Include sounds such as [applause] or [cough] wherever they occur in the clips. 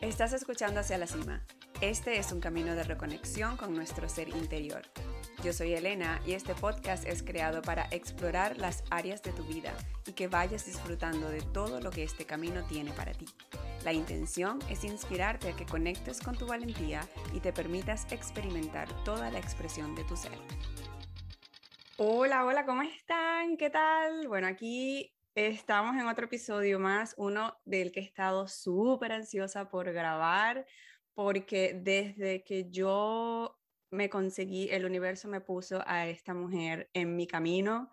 Estás escuchando Hacia la Cima. Este es un camino de reconexión con nuestro ser interior. Yo soy Elena y este podcast es creado para explorar las áreas de tu vida y que vayas disfrutando de todo lo que este camino tiene para ti. La intención es inspirarte a que conectes con tu valentía y te permitas experimentar toda la expresión de tu ser. Hola, hola, ¿cómo están? ¿Qué tal? Bueno, aquí estamos en otro episodio más, uno del que he estado súper ansiosa por grabar, porque desde que yo me conseguí, el universo me puso a esta mujer en mi camino.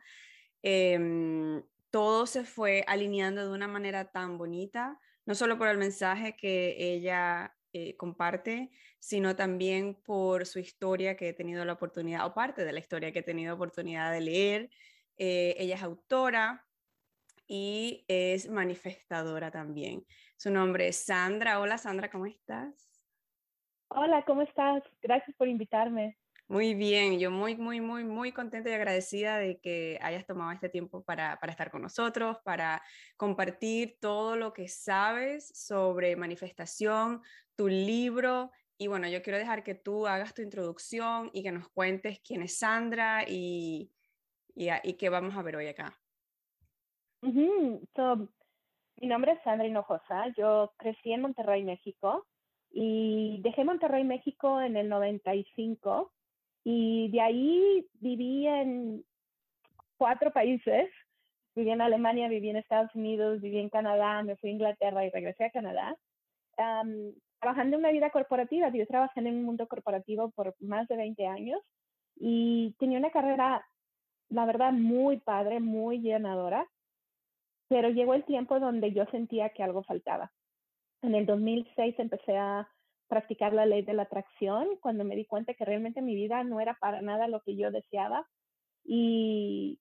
Em, todo se fue alineando de una manera tan bonita, no solo por el mensaje que ella eh, comparte, sino también por su historia que he tenido la oportunidad, o parte de la historia que he tenido oportunidad de leer. Eh, ella es autora y es manifestadora también. Su nombre es Sandra. Hola Sandra, ¿cómo estás? Hola, ¿cómo estás? Gracias por invitarme. Muy bien, yo muy, muy, muy, muy contenta y agradecida de que hayas tomado este tiempo para, para, estar con nosotros, para compartir todo lo que sabes sobre manifestación, tu libro. Y bueno, yo quiero dejar que tú hagas tu introducción y que nos cuentes quién es Sandra y, y, y qué vamos a ver hoy acá. Mi nombre es Sandra Hinojosa. Yo crecí en Monterrey, México y dejé Monterrey, México en el 95 y de ahí viví en cuatro países. Viví en Alemania, viví en Estados Unidos, viví en Canadá, me fui a Inglaterra y regresé a Canadá. trabajando en una vida corporativa, yo trabajé en un mundo corporativo por más de 20 años y tenía una carrera, la verdad, muy padre, muy llenadora, pero llegó el tiempo donde yo sentía que algo faltaba. En el 2006 empecé a practicar la ley de la atracción cuando me di cuenta que realmente mi vida no era para nada lo que yo deseaba. Y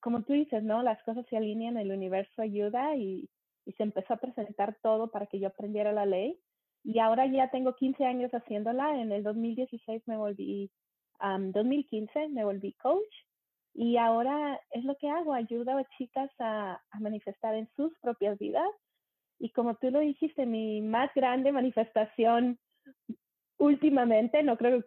como tú dices, ¿no? Las cosas se alinean, el universo ayuda y, se empezó a presentar todo para que yo aprendiera la ley. Y ahora ya tengo 15 años haciéndola. En el 2016 me volví, um, 2015 me volví coach. Y ahora es lo que hago, ayudo a chicas a, a manifestar en sus propias vidas. Y como tú lo dijiste, mi más grande manifestación últimamente, no creo,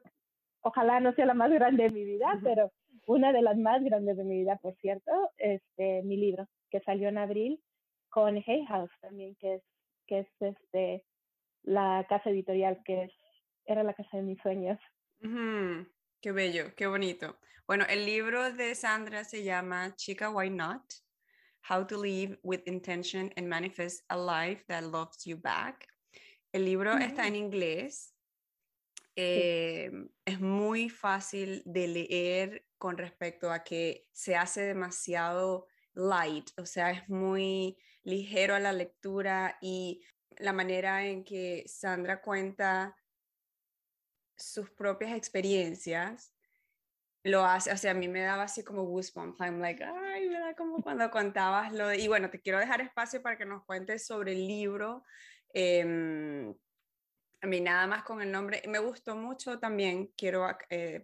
ojalá no sea la más grande de mi vida, pero una de las más grandes de mi vida, por cierto, este, mi libro, que salió en abril con Hay House también, que es, que es este, la casa editorial que es, era la casa de mis sueños. Qué bello, qué bonito. Bueno, el libro de Sandra se llama Chica Why Not How to Live with Intention and Manifest a Life That Loves You Back. El libro está en inglés. Eh, es muy fácil de leer con respecto a que se hace demasiado light, o sea, es muy ligero a la lectura y la manera en que Sandra cuenta sus propias experiencias lo hace, o sea, a mí me daba así como goosebumps, I'm like, ay, me da como cuando contabas lo de, y bueno, te quiero dejar espacio para que nos cuentes sobre el libro, eh, a mí nada más con el nombre, me gustó mucho también, quiero eh,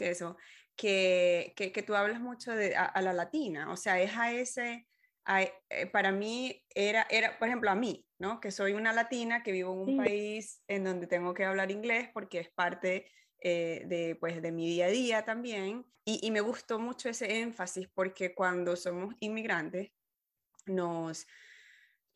eso, que, que, que, tú hablas mucho de a, la latina, o sea, es a ese, para mí era, era, por ejemplo, a mí, ¿no? Que soy una latina que vivo en un sí. país en donde tengo que hablar inglés porque es parte eh, de, pues, de mi día a día también. Y, y, me gustó mucho ese énfasis porque cuando somos inmigrantes, nos,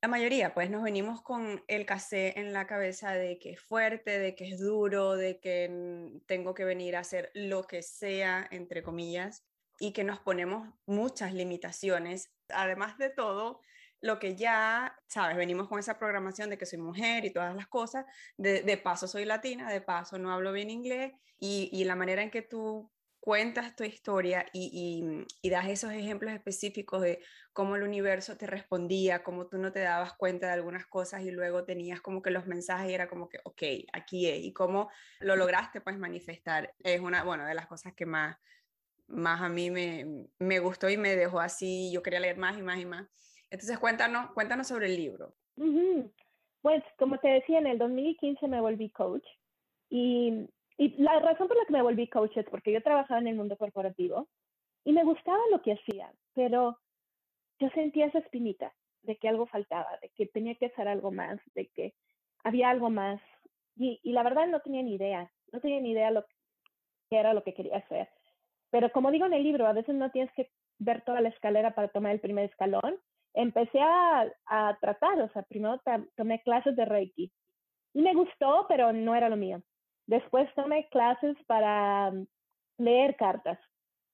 la mayoría, pues nos venimos con el casé en la cabeza de que es fuerte, de que es duro, de que tengo que venir a hacer lo que sea, entre comillas, y que nos ponemos muchas limitaciones. Además de todo, lo que ya, sabes, venimos con esa programación de que soy mujer y todas las cosas, de, de paso soy latina, de paso no hablo bien inglés y, y la manera en que tú cuentas tu historia y, y, das esos ejemplos específicos de cómo el universo te respondía, cómo tú no te dabas cuenta de algunas cosas y luego tenías como que los mensajes y era como que, ok, aquí es, y cómo lo lograste pues manifestar, es una, bueno, de las cosas que más, más a mí me, me gustó y me dejó así, yo quería leer más y más y más. Entonces, cuéntanos, cuéntanos sobre el libro. Uh -huh. Pues, como te decía, en el 2015 me volví coach y, y, la razón por la que me volví coach es porque yo trabajaba en el mundo corporativo y me gustaba lo que hacía, pero yo sentía esa espinita de que algo faltaba, de que tenía que hacer algo más, de que había algo más. Y, y la verdad no tenía ni idea, no tenía ni idea lo que era lo que quería hacer. Pero como digo en el libro, a veces no tienes que ver toda la escalera para tomar el primer escalón. Empecé a, a tratar, o sea, primero tomé clases de Reiki. Y me gustó, pero no era lo mío. Después tomé clases para mm, leer cartas.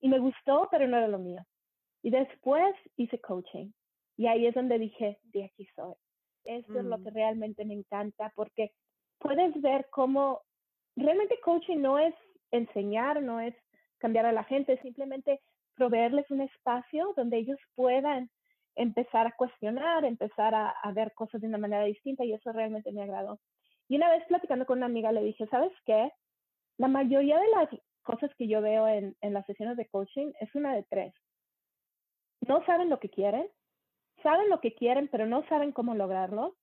Y me gustó, pero no era lo mío. Y después hice coaching. Y ahí es donde dije, de aquí soy. Esto es lo que mm. realmente me encanta porque puedes ver cómo realmente coaching no es enseñar, no es cambiar a la gente, simplemente proveerles un espacio donde ellos puedan empezar a cuestionar, empezar a, ver cosas de una manera distinta y eso realmente me agradó. Y una vez platicando con una amiga le dije, ¿sabes qué? La mayoría de las cosas que yo veo en, en las sesiones de coaching es una de tres. No saben lo que quieren, saben lo que quieren, pero no saben cómo lograrlo,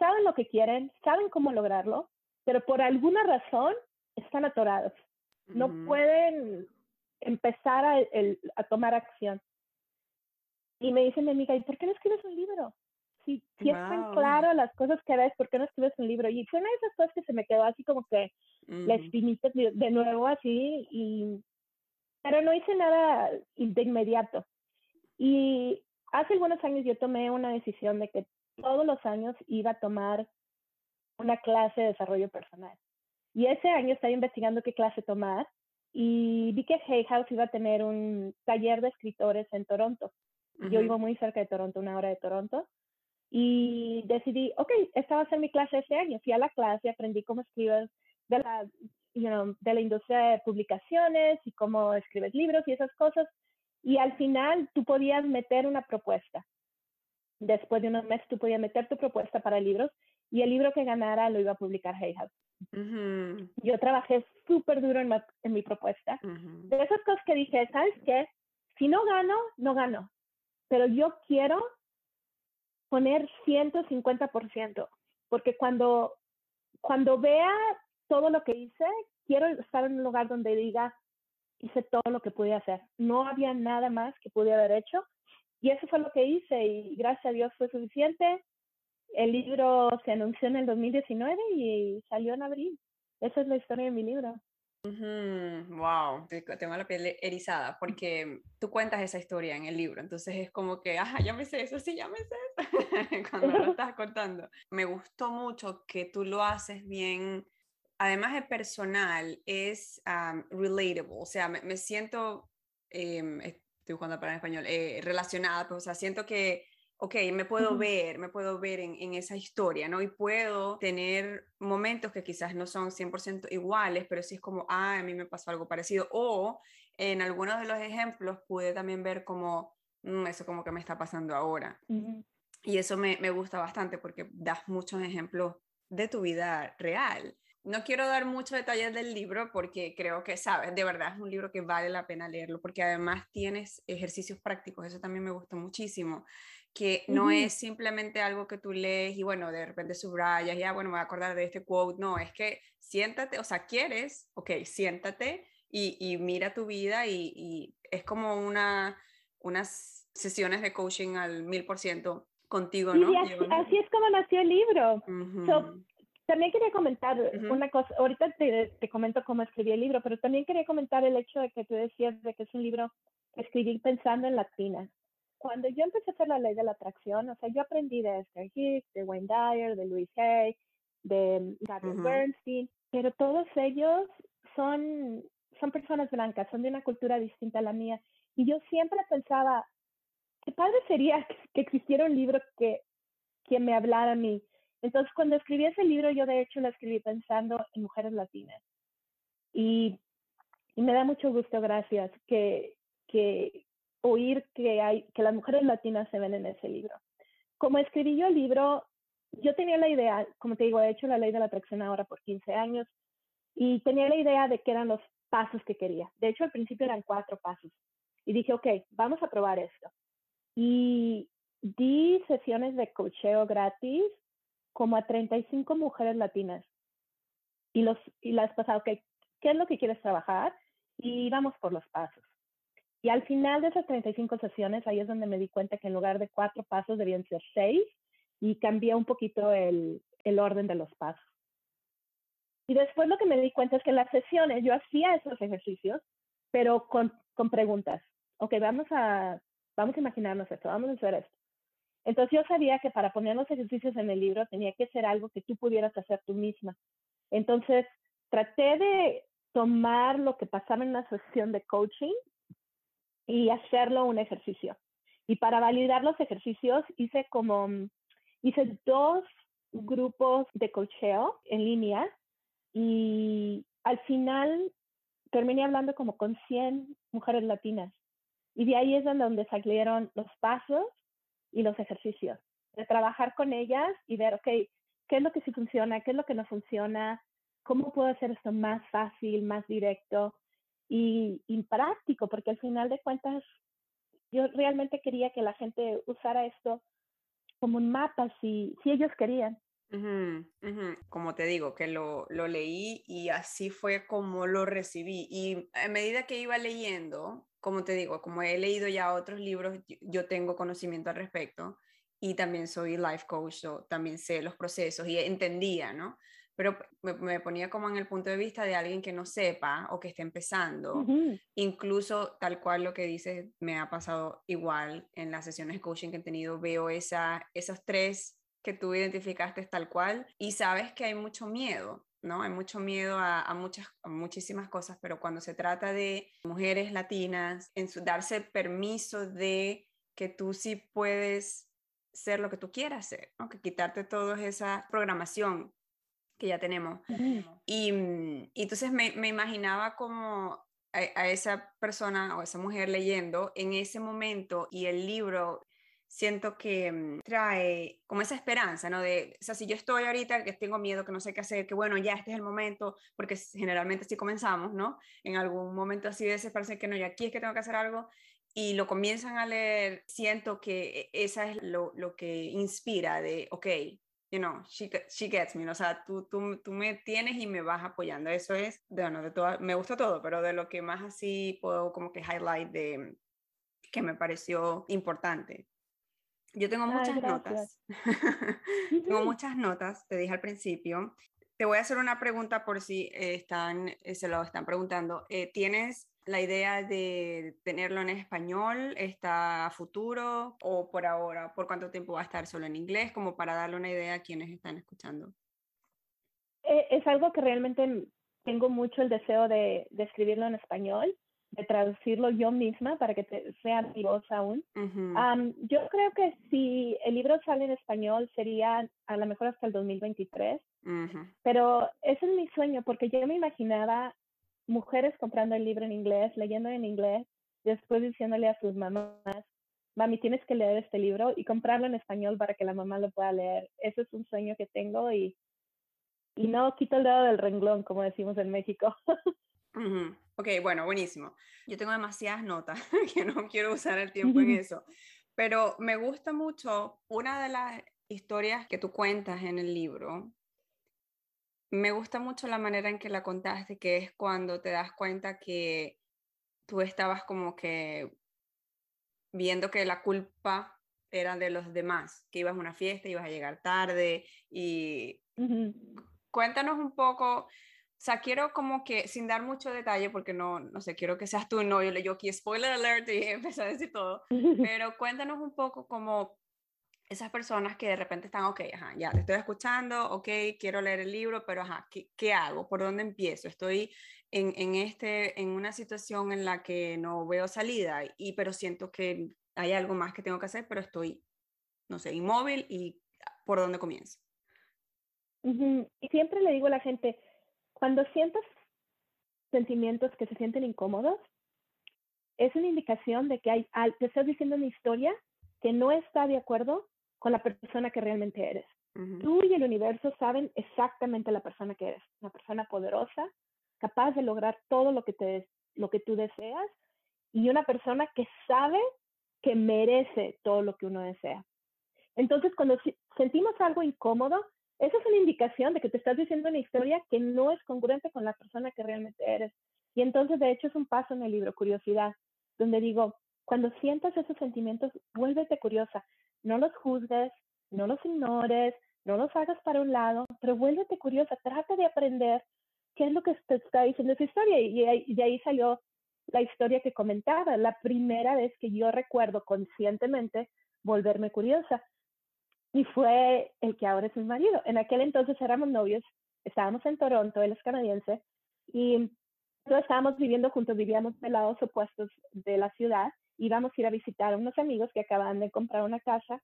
saben lo que quieren, saben cómo lograrlo, pero por alguna razón están atorados. No pueden empezar a, a, tomar acción. Y me dice mi amiga, ¿y por qué no escribes un libro? Si, si están claras las cosas que ves, ¿por qué no escribes un libro? Y fue una de esas cosas que se me quedó así como que la espinita de, nuevo así, y, pero no hice nada de inmediato. Y hace algunos años yo tomé una decisión de que todos los años iba a tomar una clase de desarrollo personal. Y ese año estaba investigando qué clase tomar y vi que Hay House iba a tener un taller de escritores en Toronto. Yo vivo muy cerca de Toronto, una hora de Toronto. Y decidí, ok, esta va a ser mi clase ese año. Fui a la clase, aprendí cómo escribes de la, you know, de la industria de publicaciones y cómo escribes libros y esas cosas. Y al final tú podías meter una propuesta. Después de unos meses tú podías meter tu propuesta para libros y el libro que ganara lo iba a publicar Hay House. Yo trabajé súper duro en, en, mi propuesta. De esas cosas que dije, ¿sabes qué? Si no gano, no gano. Pero yo quiero poner 150%, porque cuando, cuando vea todo lo que hice, quiero estar en un lugar donde diga, hice todo lo que pude hacer. No había nada más que pude haber hecho. Y eso fue lo que hice y gracias a Dios fue suficiente. El libro se anunció en el 2019 y salió en abril. Esa es la historia de mi libro. Wow, tengo la piel erizada porque tú cuentas esa historia en el libro, entonces es como que, ajá, ya me sé eso, sí, ya me sé eso, [laughs] cuando lo [laughs] estás contando. Me gustó mucho que tú lo haces bien además de personal, es relatable, o sea, me, siento, eh, estoy jugando para en español, eh, relacionada, pues, o sea, siento que, ok, me puedo ver, me puedo ver en, en, esa historia, ¿no? Y puedo tener momentos que quizás no son 100% iguales, pero sí es como, ah, a mí me pasó algo parecido, o en algunos de los ejemplos pude también ver como, mm, eso como que me está pasando ahora. Y eso me, me gusta bastante porque das muchos ejemplos de tu vida real. No quiero dar muchos detalles del libro porque creo que, sabes, de verdad es un libro que vale la pena leerlo porque además tienes ejercicios prácticos, eso también me gustó muchísimo, que no es simplemente algo que tú lees y bueno, de repente subrayas, ya bueno, me voy a acordar de este quote, no, es que siéntate, o sea, quieres, ok, siéntate y, mira tu vida y, es como una, unas sesiones de coaching al mil por ciento contigo, ¿no? así, es como nació el libro. También quería comentar una cosa, ahorita te, te, comento cómo escribí el libro, pero también quería comentar el hecho de que tú decías de que es un libro que escribí pensando en latinas. Cuando yo empecé a hacer la ley de la atracción, o sea, yo aprendí de Esther Hicks, de Wayne Dyer, de Louis Hay, de Gabriel Bernstein, pero todos ellos son, son personas blancas, son de una cultura distinta a la mía. Y yo siempre pensaba, qué padre sería que existiera un libro que, que me hablara a mí, entonces, cuando escribí ese libro, yo de hecho lo escribí pensando en mujeres latinas. Y, me da mucho gusto, gracias, que, que oír que, hay, que las mujeres latinas se ven en ese libro. Como escribí yo el libro, yo tenía la idea, como te digo, he hecho la ley de la atracción ahora por 15 años, y tenía la idea de que eran los pasos que quería. De hecho, al principio eran cuatro pasos. Y dije, ok, vamos a probar esto. Y di sesiones de cocheo gratis como a 35 mujeres latinas. Y, los, y las pasado, ok, ¿qué es lo que quieres trabajar? Y vamos por los pasos. Y al final de esas 35 sesiones, ahí es donde me di cuenta que en lugar de cuatro pasos debían ser seis y cambié un poquito el, el orden de los pasos. Y después lo que me di cuenta es que en las sesiones yo hacía esos ejercicios, pero con, con preguntas. Ok, vamos a, vamos a imaginarnos esto, vamos a hacer esto. Entonces yo sabía que para poner los ejercicios en el libro tenía que ser algo que tú pudieras hacer tú misma. Entonces traté de tomar lo que pasaba en una sesión de coaching y hacerlo un ejercicio. Y para validar los ejercicios hice como, hice dos grupos de coacheo en línea y al final terminé hablando como con 100 mujeres latinas. Y de ahí es donde salieron los pasos y los ejercicios, de trabajar con ellas y ver, ok, ¿qué es lo que sí funciona? ¿Qué es lo que no funciona? ¿Cómo puedo hacer esto más fácil, más directo y, y práctico? Porque al final de cuentas, yo realmente quería que la gente usara esto como un mapa si, si ellos querían. Como te digo, que lo, lo, leí y así fue como lo recibí. Y a medida que iba leyendo, como te digo, como he leído ya otros libros, yo tengo conocimiento al respecto y también soy life coach, también sé los procesos y entendía, ¿no? Pero me, ponía como en el punto de vista de alguien que no sepa o que esté empezando. Incluso tal cual lo que dices me ha pasado igual en las sesiones de coaching que he tenido, veo esa, esos tres que tú identificaste tal cual y sabes que hay mucho miedo, ¿no? Hay mucho miedo a, muchas, muchísimas cosas, pero cuando se trata de mujeres latinas, en su, darse permiso de que tú sí puedes ser lo que tú quieras ser, ¿no? Que quitarte toda esa programación que ya tenemos. Y, mm, y, entonces me, me imaginaba como a, a, esa persona o esa mujer leyendo en ese momento y el libro siento que mm, trae como esa esperanza, ¿no? De, o sea, si yo estoy ahorita que tengo miedo, que no sé qué hacer, que bueno, ya este es el momento, porque generalmente así comenzamos, ¿no? En algún momento así de parece que no, ya aquí es que tengo que hacer algo, y lo comienzan a leer, siento que e, esa es lo, lo que inspira de, ok, you know, she, she gets me, o sea, tú, tú, tú, me tienes y me vas apoyando, eso es, de, bueno, de todo, me gusta todo, pero de lo que más así puedo como que highlight de que me pareció importante. Yo tengo muchas notas. [laughs] tengo muchas notas, te dije al principio. Te voy a hacer una pregunta por si están, eh, se lo están preguntando. Eh, ¿Tienes la idea de tenerlo en español? ¿Está a futuro o por ahora? ¿Por cuánto tiempo va a estar solo en inglés? Como para darle una idea a quienes están escuchando. Eh, es algo que realmente tengo mucho el deseo de, de escribirlo en español de traducirlo yo misma para que sea mi voz aún. yo creo que si el libro sale en español sería a lo mejor hasta el 2023, pero ese es mi sueño porque yo me imaginaba mujeres comprando el libro en inglés, leyendo en inglés, después diciéndole a sus mamás, mami, tienes que leer este libro y comprarlo en español para que la mamá lo pueda leer. Ese es un sueño que tengo y, y no quito el dedo del renglón, como decimos en México. [laughs] Ok, bueno, buenísimo. Yo tengo demasiadas notas [laughs] que no quiero usar el tiempo en [laughs] eso, pero me gusta mucho una de las historias que tú cuentas en el libro. Me gusta mucho la manera en que la contaste, que es cuando te das cuenta que tú estabas como que viendo que la culpa era de los demás, que ibas a una fiesta, ibas a llegar tarde y cuéntanos un poco o sea, quiero como que, sin dar mucho detalle, porque no, no sé, quiero que seas tú, no, yo le yo aquí spoiler alert y [laughs] empecé a decir todo, [laughs] pero cuéntanos un poco como esas personas que de repente están, ok, ajá, ya, te estoy escuchando, ok, quiero leer el libro, pero ajá, ¿qué, qué hago? ¿Por dónde empiezo? Estoy en, en, este, en una situación en la que no veo salida, y, pero siento que hay algo más que tengo que hacer, pero estoy, no sé, inmóvil y ¿por dónde comienzo? Y siempre le digo a la gente, cuando sientas sentimientos que se sienten incómodos, es una indicación de que hay, te estás diciendo una historia que no está de acuerdo con la persona que realmente eres. Tú y el universo saben exactamente la persona que eres, una persona poderosa, capaz de lograr todo lo que, te, lo que tú deseas y una persona que sabe que merece todo lo que uno desea. Entonces, cuando sentimos algo incómodo, esa es una indicación de que te estás diciendo una historia que no es congruente con la persona que realmente eres. Y entonces, de hecho, es un paso en el libro, Curiosidad, donde digo, cuando sientas esos sentimientos, vuélvete curiosa. No los juzgues, no los ignores, no los hagas para un lado, pero vuélvete curiosa, trata de aprender qué es lo que te está diciendo esa historia. Y de ahí salió la historia que comentaba, la primera vez que yo recuerdo conscientemente volverme curiosa. Y fue el que ahora es mi marido. En aquel entonces éramos novios, estábamos en Toronto, él es canadiense, y nosotros estábamos viviendo juntos, vivíamos de lados opuestos de la ciudad, íbamos a ir a visitar a unos amigos que acaban de comprar una casa,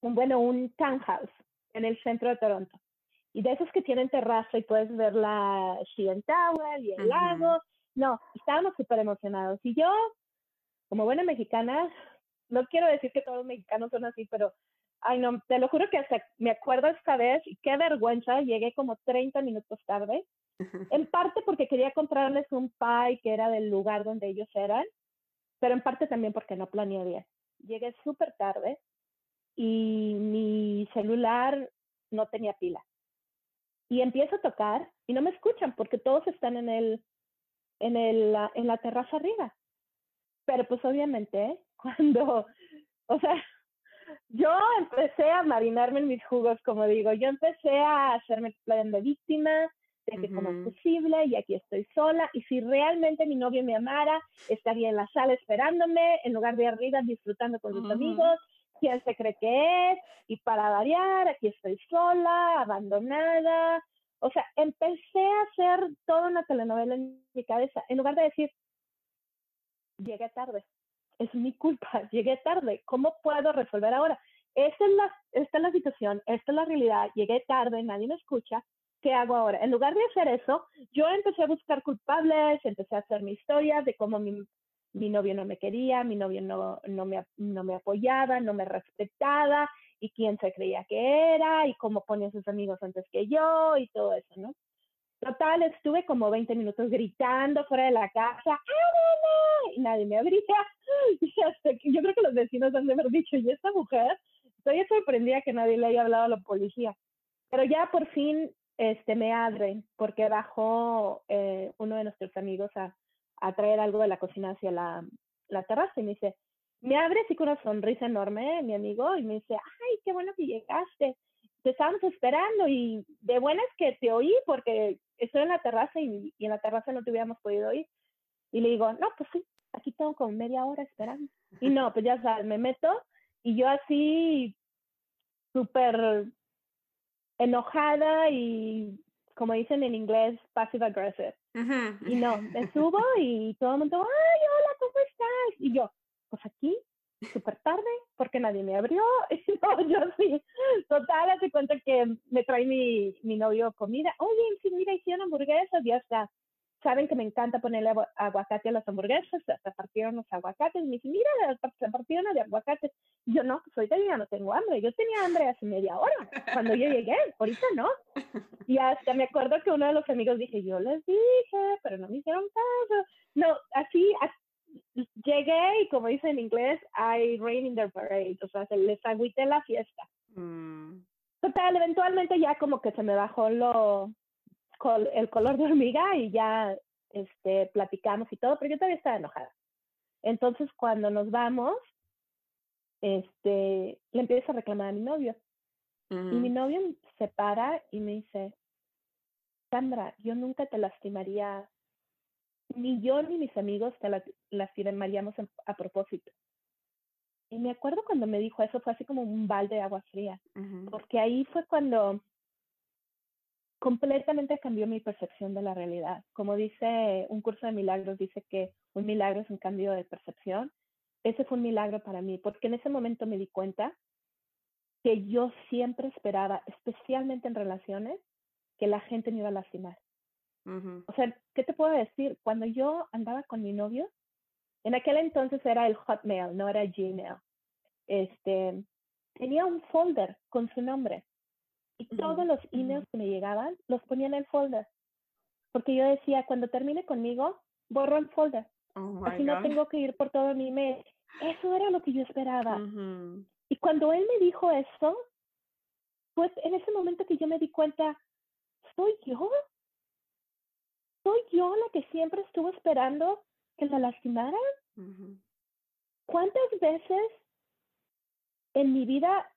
un, bueno, un townhouse en el centro de Toronto. Y de esos que tienen terraza y puedes ver la CN Tower y el lago. No, estábamos súper emocionados. Y yo, como buena mexicana, no quiero decir que todos los mexicanos son así, pero, ay no, te lo juro que hasta me acuerdo esta vez, y qué vergüenza, llegué como 30 minutos tarde, en parte porque quería comprarles un pie que era del lugar donde ellos eran, pero en parte también porque no planeé bien. Llegué súper tarde y mi celular no tenía pila. Y empiezo a tocar y no me escuchan porque todos están en el, en el, en la terraza arriba. Pero pues obviamente [laughs] cuando, o sea, yo empecé a marinarme en mis jugos, como digo, yo empecé a hacerme plan de víctima, de que como es posible, y aquí estoy sola, y si realmente mi novio me amara, estaría en la sala esperándome, en lugar de arriba disfrutando con sus amigos, quién se cree que es, y para variar, aquí estoy sola, abandonada. O sea, empecé a hacer toda una telenovela en mi cabeza, en lugar de decir, llegué tarde, es mi culpa, [laughs] llegué tarde, ¿cómo puedo resolver ahora? Esta es, la, esta es la situación, esta es la realidad, llegué tarde, nadie me escucha, ¿qué hago ahora? En lugar de hacer eso, yo empecé a buscar culpables, empecé a hacer mi historia de cómo mi, mi novio no me quería, mi novio no, no, me, no me apoyaba, no me respetaba, y quién se creía que era, y cómo ponía a sus amigos antes que yo, y todo eso, ¿no? Total, estuve como 20 minutos gritando fuera de la casa, ¡Ábreme! Y nadie me abría. [laughs] Y hasta que, yo creo que los vecinos han de haber dicho, ¿y esta mujer? Estoy sorprendida que nadie le haya hablado a la policía. Pero ya por fin este, me abren, porque bajó eh, uno de nuestros amigos a, traer algo de la cocina hacia la, terraza y me dice, me abre así con una sonrisa enorme, mi amigo, y me dice, ay, qué bueno que llegaste te estábamos esperando y de buenas que te oí porque estoy en la terraza y, en la terraza no te hubiéramos podido oír. Y le digo, no, pues sí, aquí tengo como media hora esperando. Y no, pues ya me meto y yo así súper enojada y como dicen en inglés, passive aggressive. Y no, me [laughs] subo y todo el mundo, ay, hola, ¿cómo estás? Y yo, pues aquí súper tarde porque nadie me abrió. [laughs] Y no, yo sí, total, hace cuenta que me trae mi, mi novio comida. Oye, sí, mira, hicieron hamburguesas, ya está. Saben que me encanta ponerle aguacate a las hamburguesas, se partieron los aguacates. Me dice, mira, se partieron de aguacates. yo no, pues ahorita ya no tengo hambre. Yo tenía hambre hace media hora, cuando yo llegué, ahorita no. Y hasta me acuerdo que uno de los amigos dije, yo les dije, pero no me hicieron caso. No, así, así llegué y como dice en inglés, I rain in the parade, o sea, se les agüité la fiesta. Mm. Total, eventualmente ya como que se me bajó lo, el color de hormiga y ya este, platicamos y todo, pero yo todavía estaba enojada. Entonces cuando nos vamos, este, le empiezo a reclamar a mi novio. Y mi novio se para y me dice, Sandra, yo nunca te lastimaría ni yo ni mis amigos te la, lastimaríamos a propósito. Y me acuerdo cuando me dijo eso, fue así como un balde de agua fría, porque ahí fue cuando completamente cambió mi percepción de la realidad. Como dice un curso de milagros, dice que un milagro es un cambio de percepción. Ese fue un milagro para mí, porque en ese momento me di cuenta que yo siempre esperaba, especialmente en relaciones, que la gente me iba a lastimar. O sea, ¿qué te puedo decir? Cuando yo andaba con mi novio, en aquel entonces era el Hotmail, no era Gmail. Este, tenía un folder con su nombre y todos los emails que me llegaban los ponía en el folder. Porque yo decía, cuando termine conmigo, borro el folder. Oh Así no tengo que ir por todo mi email. Eso era lo que yo esperaba. Y cuando él me dijo eso, pues en ese momento que yo me di cuenta, ¿soy yo? ¿Soy yo la que siempre estuvo esperando que la lastimaran? ¿Cuántas veces en mi vida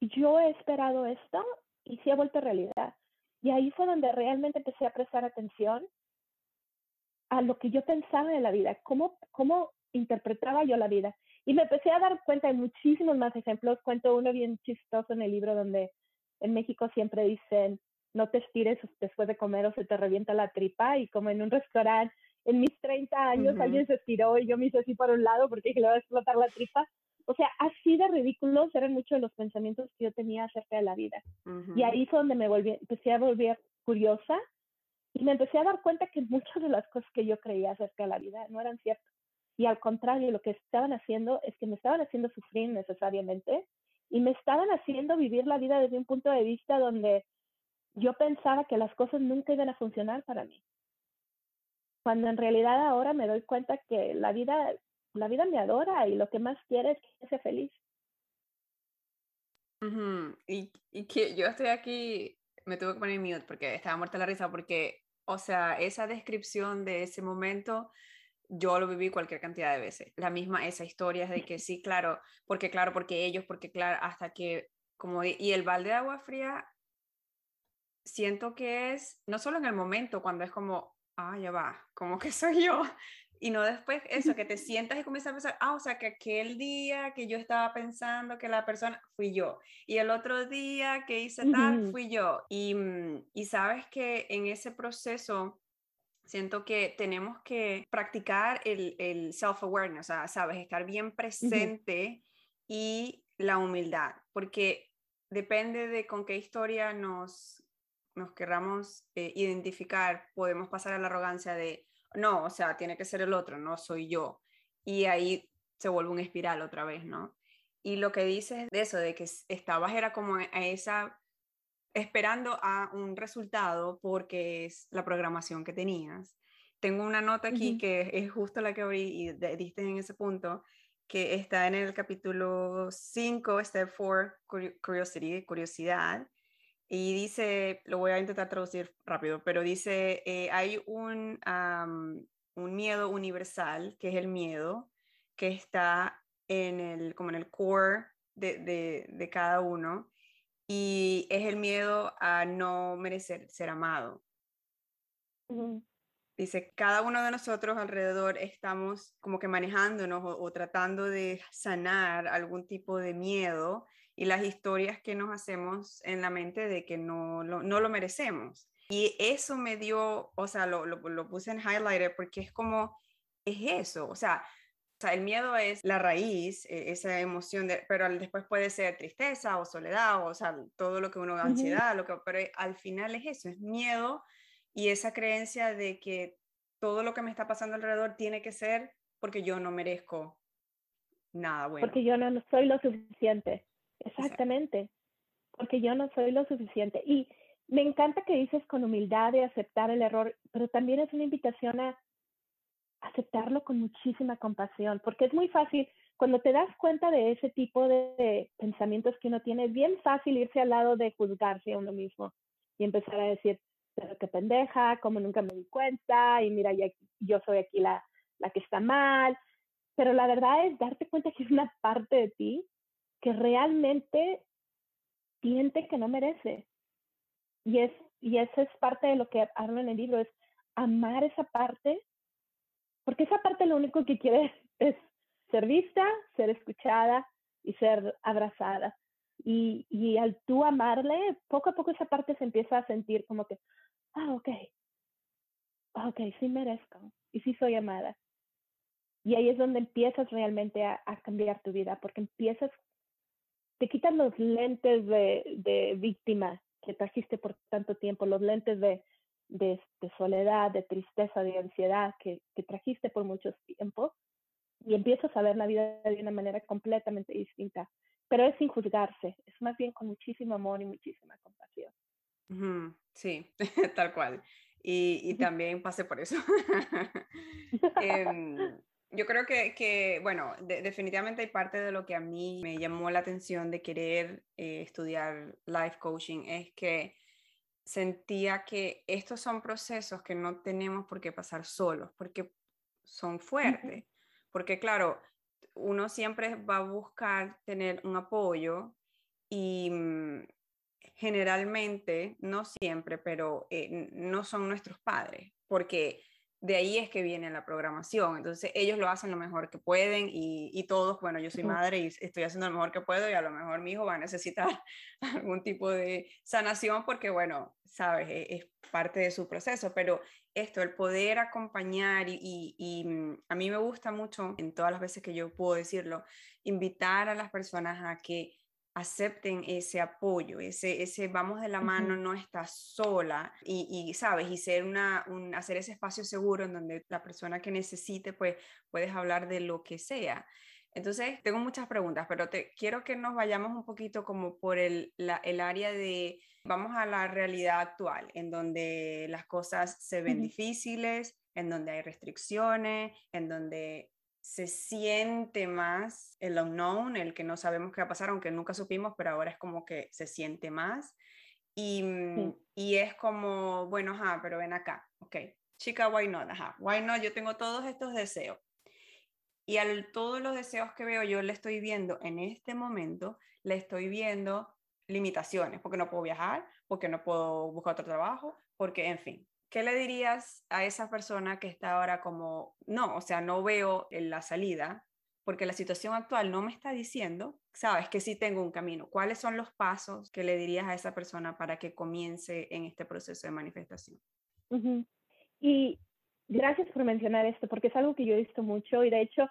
yo he esperado esto y sí ha vuelto realidad. Y ahí fue donde realmente empecé a prestar atención a lo que yo pensaba de la vida, cómo, cómo interpretaba yo la vida. Y me empecé a dar cuenta de muchísimos más ejemplos. Cuento uno bien chistoso en el libro donde en México siempre dicen, no te estires después de comer o se te revienta la tripa. Y como en un restaurante, en mis 30 años alguien se estiró y yo me hice así por un lado porque dije, le va a explotar la tripa. O sea, así de ridículos eran muchos de los pensamientos que yo tenía acerca de la vida. Y ahí fue donde me volví, empecé a volver curiosa y me empecé a dar cuenta que muchas de las cosas que yo creía acerca de la vida no eran ciertas. Y al contrario, lo que estaban haciendo es que me estaban haciendo sufrir necesariamente y me estaban haciendo vivir la vida desde un punto de vista donde yo pensaba que las cosas nunca iban a funcionar para mí. Cuando en realidad ahora me doy cuenta que la vida, la vida me adora y lo que más quiere es que sea feliz. y, y, que yo estoy aquí, me tuve que poner mute porque estaba muerta la risa, porque, o sea, esa descripción de ese momento, yo lo viví cualquier cantidad de veces. La misma, esa historia de que sí, claro, porque claro, porque ellos, porque claro, hasta que, como, y el balde de agua fría siento que es, no solo en el momento, cuando es como, ah, ya va, como que soy yo, y no después eso, que te [laughs] sientas y comienzas a pensar, ah, o sea, que aquel día que yo estaba pensando que la persona fui yo, y el otro día que hice tal, fui yo, y, mm, y sabes que en ese proceso... Siento que tenemos que practicar el, el self-awareness, o sea, sabes, estar bien presente y la humildad, porque depende de con qué historia nos nos querramos eh, identificar, podemos pasar a la arrogancia de, no, o sea, tiene que ser el otro, no soy yo. Y ahí se vuelve un espiral otra vez, ¿no? Y lo que dices de eso, de que estabas era como a esa, esperando a un resultado porque es la programación que tenías. Tengo una nota aquí que es justo la que abrí y diste en ese punto, que está en el capítulo 5, Step 4, Curiosity, curiosidad, y dice, lo voy a intentar traducir rápido, pero dice, eh, hay un, un miedo universal, que es el miedo, que está en el, como en el core de, de, de cada uno, y es el miedo a no merecer ser amado. Dice, cada uno de nosotros alrededor estamos como que manejándonos o, tratando de sanar algún tipo de miedo y las historias que nos hacemos en la mente de que no, no lo merecemos. Y eso me dio, o sea, lo, lo, puse en highlighter porque es como, es eso, o sea, o sea, el miedo es la raíz, e, esa emoción, de, pero después puede ser tristeza o soledad, o, sea, todo lo que uno, ansiedad, lo que, pero al final es eso, es miedo y esa creencia de que todo lo que me está pasando alrededor tiene que ser porque yo no merezco nada bueno. Porque yo no soy lo suficiente. Exactamente, porque yo no soy lo suficiente. Y me encanta que dices con humildad de aceptar el error, pero también es una invitación a aceptarlo con muchísima compasión, porque es muy fácil, cuando te das cuenta de ese tipo de pensamientos que uno tiene, es bien fácil irse al lado de juzgarse a uno mismo y empezar a decir, pero qué pendeja, como nunca me di cuenta, y mira, ya, yo soy aquí la, la que está mal. Pero la verdad es darte cuenta que es una parte de ti que realmente siente que no merece. Y, es, y esa es parte de lo que hablo en el libro, es amar esa parte, porque esa parte lo único que quiere [laughs] es ser vista, ser escuchada y ser abrazada. Y, y al tú amarle, poco a poco esa parte se empieza a sentir como que, ah, ok, ah, ok, sí merezco y sí soy amada. Y ahí es donde empiezas realmente a, a cambiar tu vida, porque empiezas te quitan los lentes de, de víctima que trajiste por tanto tiempo, los lentes de, de, soledad, de tristeza, de ansiedad que, que, trajiste por mucho tiempo y empiezas a ver la vida de una manera completamente distinta. Pero es sin juzgarse, es más bien con muchísimo amor y muchísima compasión. Sí, [laughs] tal cual. Y, y [laughs] también pasé por eso. [laughs] eh, yo creo que, que bueno, definitivamente hay parte de lo que a mí me llamó la atención de querer eh, estudiar life coaching, es que sentía que estos son procesos que no tenemos por qué pasar solos, porque son fuertes, porque claro, uno siempre va a buscar tener un apoyo y mm, generalmente, no siempre, pero eh, no son nuestros padres, porque de ahí es que viene la programación. Entonces ellos lo hacen lo mejor que pueden y, todos, bueno, yo soy madre y estoy haciendo lo mejor que puedo y a lo mejor mi hijo va a necesitar [laughs] algún tipo de sanación porque, bueno, sabes, e, es, parte de su proceso, pero esto, el poder acompañar y, y, mm, a mí me gusta mucho, en todas las veces que yo puedo decirlo, invitar a las personas a que acepten ese apoyo, ese, ese vamos de la mano, no estás sola y, y, sabes, y ser una, un, hacer ese espacio seguro en donde la persona que necesite, pues puedes hablar de lo que sea. Entonces, tengo muchas preguntas, pero te quiero que nos vayamos un poquito como por el, la, el área de, vamos a la realidad actual, en donde las cosas se ven difíciles, en donde hay restricciones, en donde se siente más el unknown, el que no sabemos qué va a pasar, aunque nunca supimos, pero ahora es como que se siente más. Y, mm, y es como, bueno, ajá, pero ven acá, ok, chica, why not, ajá, why not, yo tengo todos estos deseos. Y a todos los deseos que veo, yo le estoy viendo en este momento, le estoy viendo limitaciones, porque no puedo viajar, porque no puedo buscar otro trabajo, porque, en fin, ¿qué le dirías a esa persona que está ahora como, no, o sea, no veo la salida, porque la situación actual no me está diciendo, sabes que sí tengo un camino? ¿Cuáles son los pasos que le dirías a esa persona para que comience en este proceso de manifestación? Y gracias por mencionar esto, porque es algo que yo he visto mucho y de hecho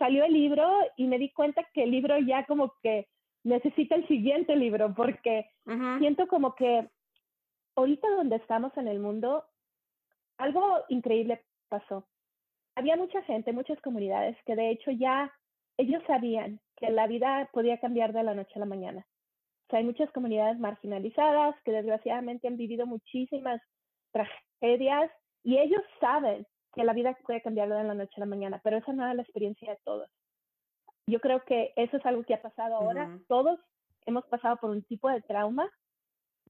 salió el libro y me di cuenta que el libro ya como que necesita el siguiente libro, porque siento como que ahorita donde estamos en el mundo, algo increíble pasó. Había mucha gente, muchas comunidades que de hecho ya ellos sabían que la vida podía cambiar de la noche a la mañana. O sea, hay muchas comunidades marginalizadas que desgraciadamente han vivido muchísimas tragedias y ellos saben que la vida puede cambiar de la noche a la mañana, pero esa no es la experiencia de todos. Yo creo que eso es algo que ha pasado ahora. Todos hemos pasado por un tipo de trauma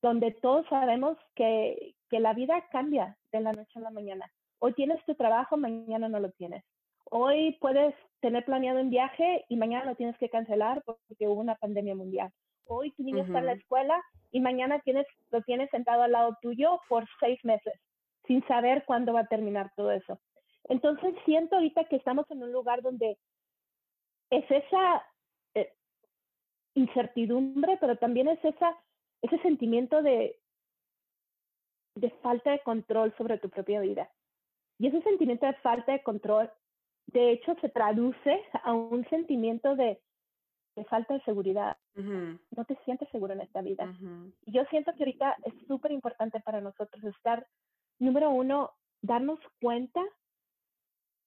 donde todos sabemos que, que la vida cambia de la noche a la mañana. Hoy tienes tu trabajo, mañana no lo tienes. Hoy puedes tener planeado un viaje y mañana lo tienes que cancelar porque hubo una pandemia mundial. Hoy tu niño está en la escuela y mañana tienes, lo tienes sentado al lado tuyo por seis meses, sin saber cuándo va a terminar todo eso. Entonces siento ahorita que estamos en un lugar donde es esa eh, incertidumbre, pero también es esa, ese sentimiento de, de falta de control sobre tu propia vida. Y ese sentimiento de falta de control, de hecho, se traduce a un sentimiento de, de falta de seguridad. No te sientes seguro en esta vida. Y yo siento que ahorita es súper importante para nosotros estar, número uno, darnos cuenta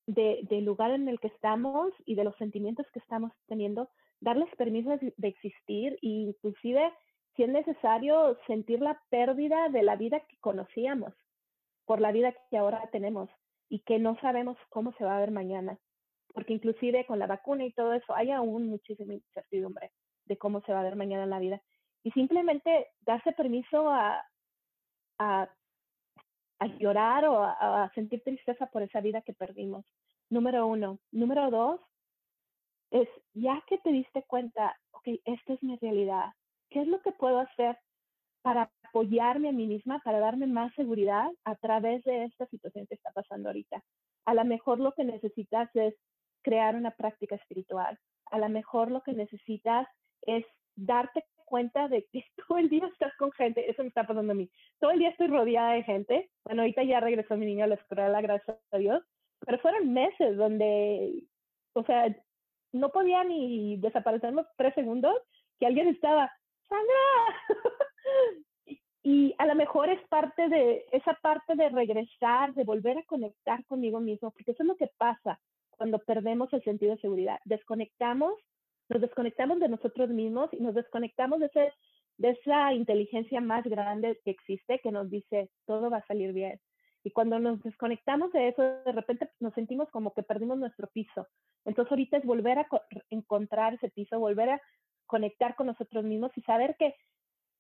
de, del lugar en el que estamos y de los sentimientos que estamos teniendo, darles permiso de existir e inclusive si es necesario sentir la pérdida de la vida que conocíamos por la vida que ahora tenemos y que no sabemos cómo se va a ver mañana. Porque inclusive con la vacuna y todo eso hay aún muchísima incertidumbre de cómo se va a ver mañana la vida. Y simplemente darse permiso a, a, llorar o a, a sentir tristeza por esa vida que perdimos. Número uno. Número dos, es ya que te diste cuenta, ok, esta es mi realidad, ¿qué es lo que puedo hacer para apoyarme a mí misma, para darme más seguridad a través de esta situación que está pasando ahorita? A lo mejor lo que necesitas es crear una práctica espiritual. A lo mejor lo que necesitas es darte cuenta de que [laughs] todo el día estás con gente, eso me está pasando a mí. Todo el día estoy rodeada de gente. Bueno, ahorita ya regresó mi niño a la escuela, gracias a Dios, pero fueron meses donde, o sea, no podía ni desaparecernos tres segundos que alguien estaba, [laughs] y a lo mejor es parte de esa parte de regresar, de volver a conectar conmigo mismo, porque eso es lo que pasa cuando perdemos el sentido de seguridad. Desconectamos, nos desconectamos de nosotros mismos y nos desconectamos de, ese, de esa inteligencia más grande que existe que nos dice todo va a salir bien. Y cuando nos desconectamos de eso, de repente nos sentimos como que perdimos nuestro piso. Entonces ahorita es volver a encontrar ese piso, volver a conectar con nosotros mismos y saber que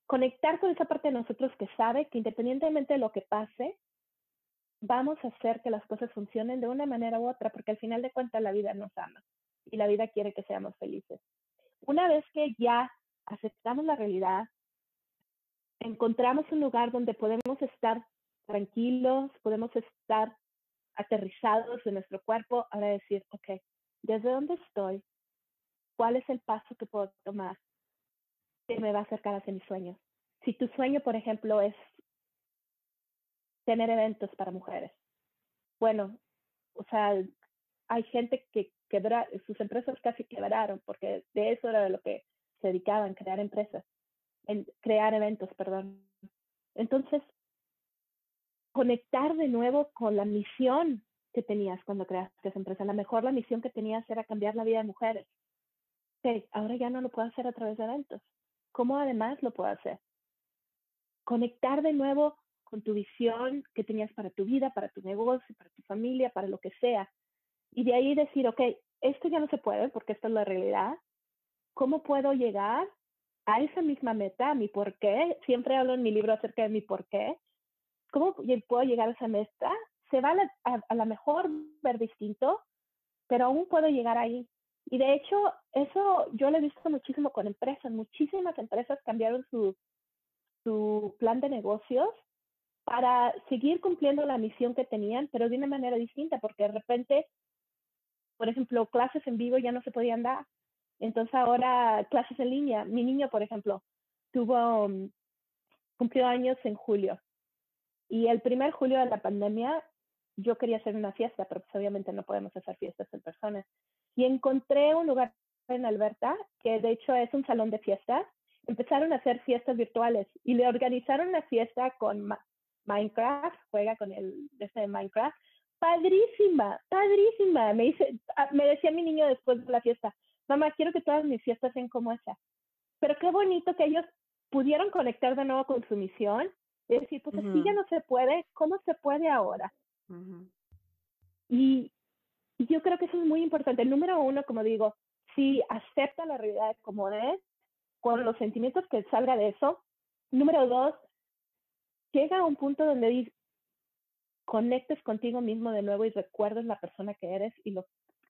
conectar con esa parte de nosotros que sabe que independientemente de lo que pase, vamos a hacer que las cosas funcionen de una manera u otra, porque al final de cuentas la vida nos ama y la vida quiere que seamos felices. Una vez que ya aceptamos la realidad, encontramos un lugar donde podemos estar tranquilos, podemos estar aterrizados en nuestro cuerpo, ahora decir, ok, ¿desde dónde estoy? ¿Cuál es el paso que puedo tomar que me va a acercar hacia mis sueños? Si tu sueño, por ejemplo, es tener eventos para mujeres, bueno, o sea, hay gente que sus empresas casi quebraron porque de eso era de lo que se dedicaban, crear empresas, en crear eventos, perdón. Entonces, conectar de nuevo con la misión que tenías cuando creaste esa empresa. A lo mejor la misión que tenías era cambiar la vida de mujeres. Okay, ahora ya no lo puedo hacer a través de eventos. ¿Cómo además lo puedo hacer? Conectar de nuevo con tu visión que tenías para tu vida, para tu negocio, para tu familia, para lo que sea. Y de ahí decir, ok, esto ya no se puede porque esto es la realidad. ¿Cómo puedo llegar a esa misma meta, mi por qué? Siempre hablo en mi libro acerca de mi por qué. ¿Cómo puedo llegar a esa meta? Se va a, a, lo mejor ver distinto, pero aún puedo llegar ahí. Y de hecho, eso yo lo he visto muchísimo con empresas. Muchísimas empresas cambiaron su, su plan de negocios para seguir cumpliendo la misión que tenían, pero de una manera distinta, porque de repente, por ejemplo, clases en vivo ya no se podían dar. Entonces ahora clases en línea. Mi niño, por ejemplo, tuvo, um, cumplió años en julio. Y el primer julio de la pandemia, yo quería hacer una fiesta, pero pues obviamente no podemos hacer fiestas en persona. Y encontré un lugar en Alberta, que de hecho es un salón de fiestas. Empezaron a hacer fiestas virtuales y le organizaron una fiesta con Minecraft, juega con el este de Minecraft. Padrísima, padrísima. Me, dice, ah, me decía mi niño después de la fiesta, mamá, quiero que todas mis fiestas sean como esa. Pero qué bonito que ellos pudieron conectar de nuevo con su misión y decir, pues así ya no se puede, ¿cómo se puede ahora? Y, y, yo creo que eso es muy importante. El número uno, como digo, si acepta la realidad como es, con los sentimientos que salga de eso. Número dos, llega a un punto donde conectes contigo mismo de nuevo y recuerdes la persona que eres y lo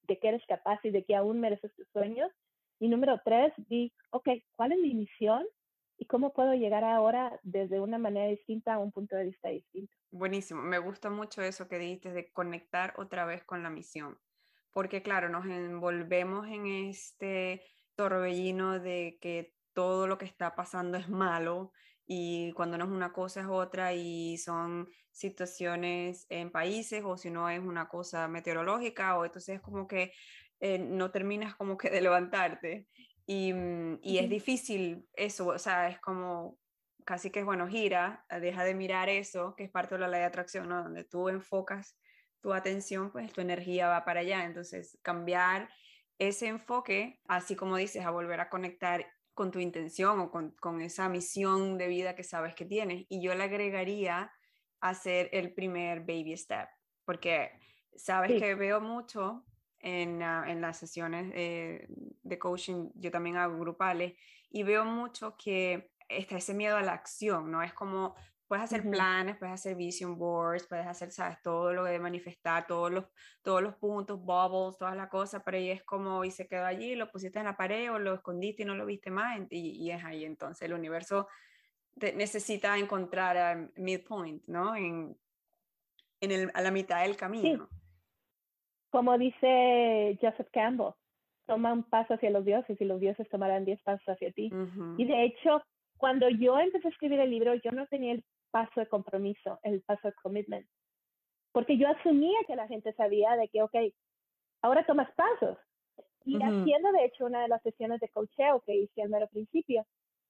de que eres capaz y de que aún mereces tus sueños. Y número tres, di, ok, ¿cuál es mi misión? ¿Y cómo puedo llegar ahora desde una manera distinta a un punto de vista distinto? Buenísimo, me gusta mucho eso que dijiste de conectar otra vez con la misión, porque claro, nos envolvemos en este torbellino de que todo lo que está pasando es malo y cuando no es una cosa es otra y son situaciones en países o si no es una cosa meteorológica o entonces es como que eh, no terminas como que de levantarte y, mm, y es difícil eso, o sea, es como casi que, bueno, gira, deja de mirar eso, que es parte de la ley de atracción, ¿no? Donde tú enfocas tu atención, pues tu energía va para allá, entonces cambiar ese enfoque, así como dices, a volver a conectar con tu intención o con, con, esa misión de vida que sabes que tienes. Y yo le agregaría hacer el primer baby step, porque sabes que veo mucho en, ah, en las sesiones eh, de coaching, yo también hago grupales, y veo mucho que está ese miedo a la acción, ¿no? Es como, puedes hacer planes, puedes hacer vision boards, puedes hacer, sabes, todo lo de manifestar, todos los, todos los puntos, bubbles, todas las cosas, pero ahí es como, y se quedó allí, lo pusiste en la pared o lo escondiste y no lo viste más, y, y es ahí, entonces el universo necesita encontrar a midpoint, ¿no? En, en el, a la mitad del camino. Como dice Joseph Campbell, toma un paso hacia los dioses y los dioses tomarán diez pasos hacia ti. Y de hecho, cuando yo empecé a escribir el libro, yo no tenía el paso de compromiso, el paso de commitment. Porque yo asumía que la gente sabía de que, ok, ahora tomas pasos. Y haciendo, de hecho, una de las sesiones de coacheo que hice al mero principio,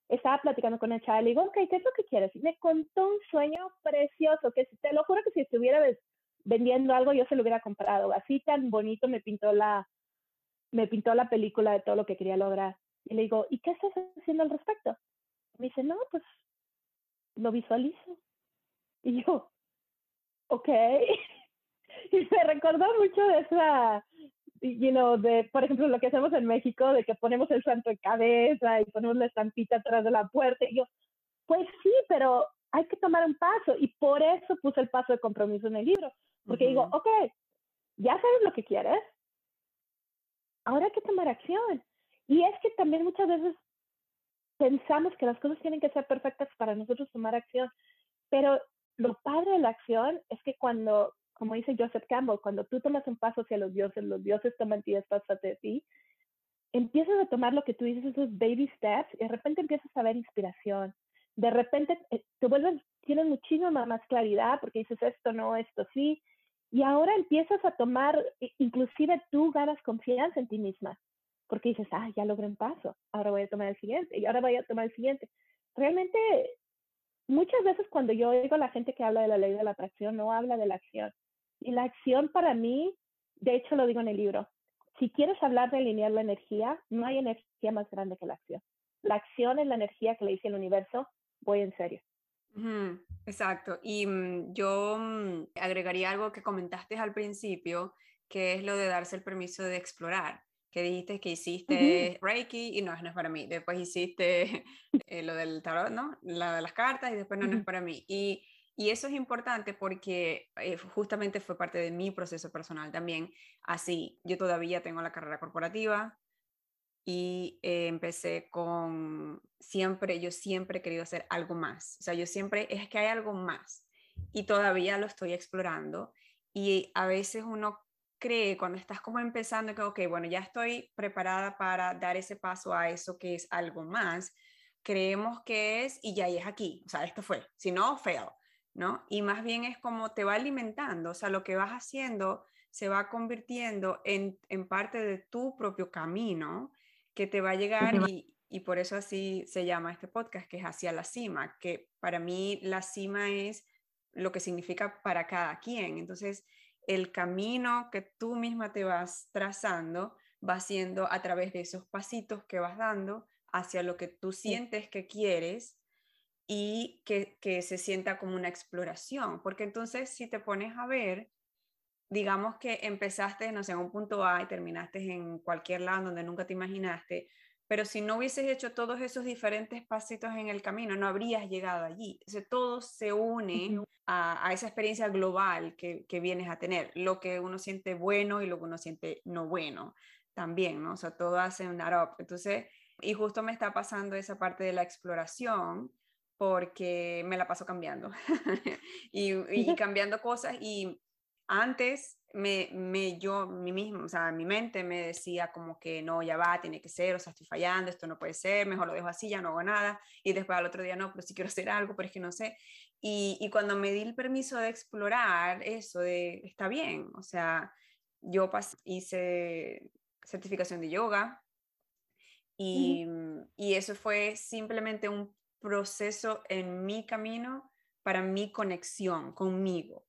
estaba platicando con el chaval y le digo, ok, ¿qué es lo que quieres? Y me contó un sueño precioso, que te lo juro que si estuviera vendiendo algo, yo se lo hubiera comprado. Así tan bonito me pintó la, me pintó la película de todo lo que quería lograr. Y le digo, ¿y qué estás haciendo al respecto? Me dice, no, pues lo visualizo. Y yo, ok. [laughs] y se recordó mucho de esa, you know, de, por ejemplo, lo que hacemos en México, de que ponemos el santo en cabeza y ponemos la estampita atrás de la puerta. Y yo, pues sí, pero hay que tomar un paso. Y por eso puse el paso de compromiso en el libro. Porque digo, ok, ya sabes lo que quieres, ahora hay que tomar acción. Y es que también muchas veces pensamos que las cosas tienen que ser perfectas para nosotros tomar acción, pero lo padre de la acción es que cuando, como dice Joseph Campbell, cuando tú tomas un paso hacia los dioses, los dioses toman 10 pasos hacia ti, empiezas a tomar lo que tú dices, esos baby steps, y de repente empiezas a ver inspiración. De repente eh, te vuelves, tienes muchísima más claridad porque dices esto no, esto sí, y ahora empiezas a tomar, inclusive tú ganas confianza en ti misma, porque dices, ah, ya logré un paso, ahora voy a tomar el siguiente, y ahora voy a tomar el siguiente. Realmente, muchas veces cuando yo oigo a la gente que habla de la ley de la atracción, no habla de la acción. Y la acción para mí, de hecho lo digo en el libro, si quieres hablar de alinear la energía, no hay energía más grande que la acción. La acción es la energía que le dice el universo, voy en serio. Exacto. Y mm, yo mm, agregaría algo que comentaste al principio, que es lo de darse el permiso de explorar que dijiste que hiciste Reiki y no, no es para mí. Después hiciste [laughs] eh, lo del tarot, ¿no? La de las cartas y después no, no es para mí. Y, y eso es importante porque eh, justamente fue parte de mi proceso personal también. Así, yo todavía tengo la carrera corporativa y eh, empecé con siempre, yo siempre he querido hacer algo más. O sea, yo siempre, es que hay algo más y todavía lo estoy explorando. Y a veces uno cree cuando estás como empezando que, ok, bueno, ya estoy preparada para dar ese paso a eso que es algo más, creemos que es y ya es aquí, o sea, esto fue, si no, fail, ¿no? Y más bien es como te va alimentando, o sea, lo que vas haciendo se va convirtiendo en, en parte de tu propio camino que te va a llegar y, y por eso así se llama este podcast, que es hacia la cima, que para mí la cima es lo que significa para cada quien. Entonces, el camino que tú misma te vas trazando va siendo a través de esos pasitos que vas dando hacia lo que tú sientes que quieres y que, que, se sienta como una exploración. Porque entonces si te pones a ver, digamos que empezaste, no sé, en un punto A y terminaste en cualquier lado donde nunca te imaginaste, pero si no hubieses hecho todos esos diferentes pasitos en el camino, no habrías llegado allí. Entonces, todo se une a, esa experiencia global que, que, vienes a tener, lo que uno siente bueno y lo que uno siente no bueno también, ¿no? O sea, todo hace un up. Entonces, y justo me está pasando esa parte de la exploración porque me la paso cambiando [laughs] y, y [laughs] cambiando cosas y antes me, me, yo, mi mismo, o sea, mi mente me decía como que no, ya va, tiene que ser, o sea, estoy fallando, esto no puede ser, mejor lo dejo así, ya no hago nada, y después al otro día no, pero sí quiero hacer algo, pero es que no sé. Y, y cuando me di el permiso de explorar eso, de, está bien, o sea, yo hice certificación de yoga, y, y eso fue simplemente un proceso en mi camino para mi conexión conmigo,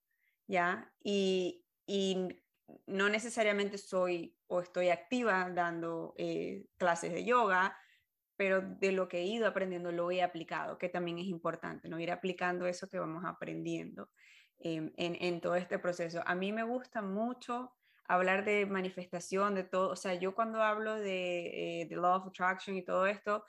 ¿ya? Y, y no necesariamente soy o estoy activa dando eh, clases de yoga, pero de lo que he ido aprendiendo lo he aplicado, que también es importante, ¿no? Ir aplicando eso que vamos aprendiendo em, en, en, todo este proceso. A mí me gusta mucho hablar de manifestación, de todo, o sea, yo cuando hablo de, eh, de Law of Attraction y todo esto,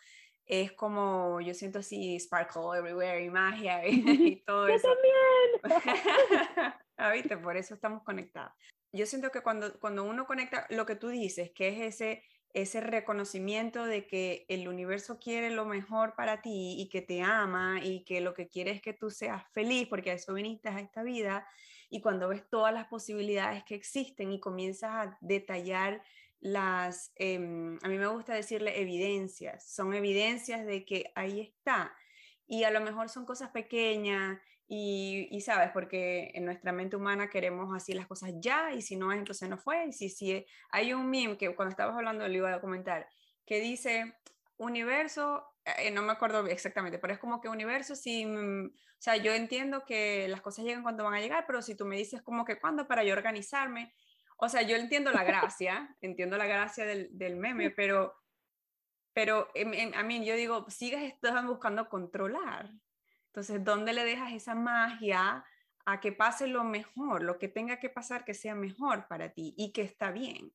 es como, yo siento así, sparkle everywhere y magia y, [laughs] [laughs] todo eso. Yo también. [laughs] ah, ¿viste? Por eso estamos conectados. Yo siento que cuando, cuando uno conecta lo que tú dices, que es ese, ese reconocimiento de que el universo quiere lo mejor para ti y que te ama y que lo que quiere es que tú seas feliz porque a eso viniste a esta vida y cuando ves todas las posibilidades que existen y comienzas a detallar las, em, a mí me gusta decirle evidencias, son evidencias de que ahí está. Y a lo mejor son cosas pequeñas y, y, sabes, porque en nuestra mente humana queremos así las cosas ya y si no es, entonces no fue. Y si, si hay un meme que cuando estabas hablando le iba a comentar, que dice, universo, eh, no me acuerdo exactamente, pero es como que universo, si, mm, o sea, yo entiendo que las cosas llegan cuando van a llegar, pero si tú me dices como que cuándo para yo organizarme, o sea, yo entiendo la gracia, entiendo la gracia del, del meme, [laughs] pero, pero a mí yo digo, sigues estás buscando controlar. Entonces, ¿dónde le dejas esa magia a que pase lo mejor, lo que tenga que pasar que sea mejor para ti y que está bien?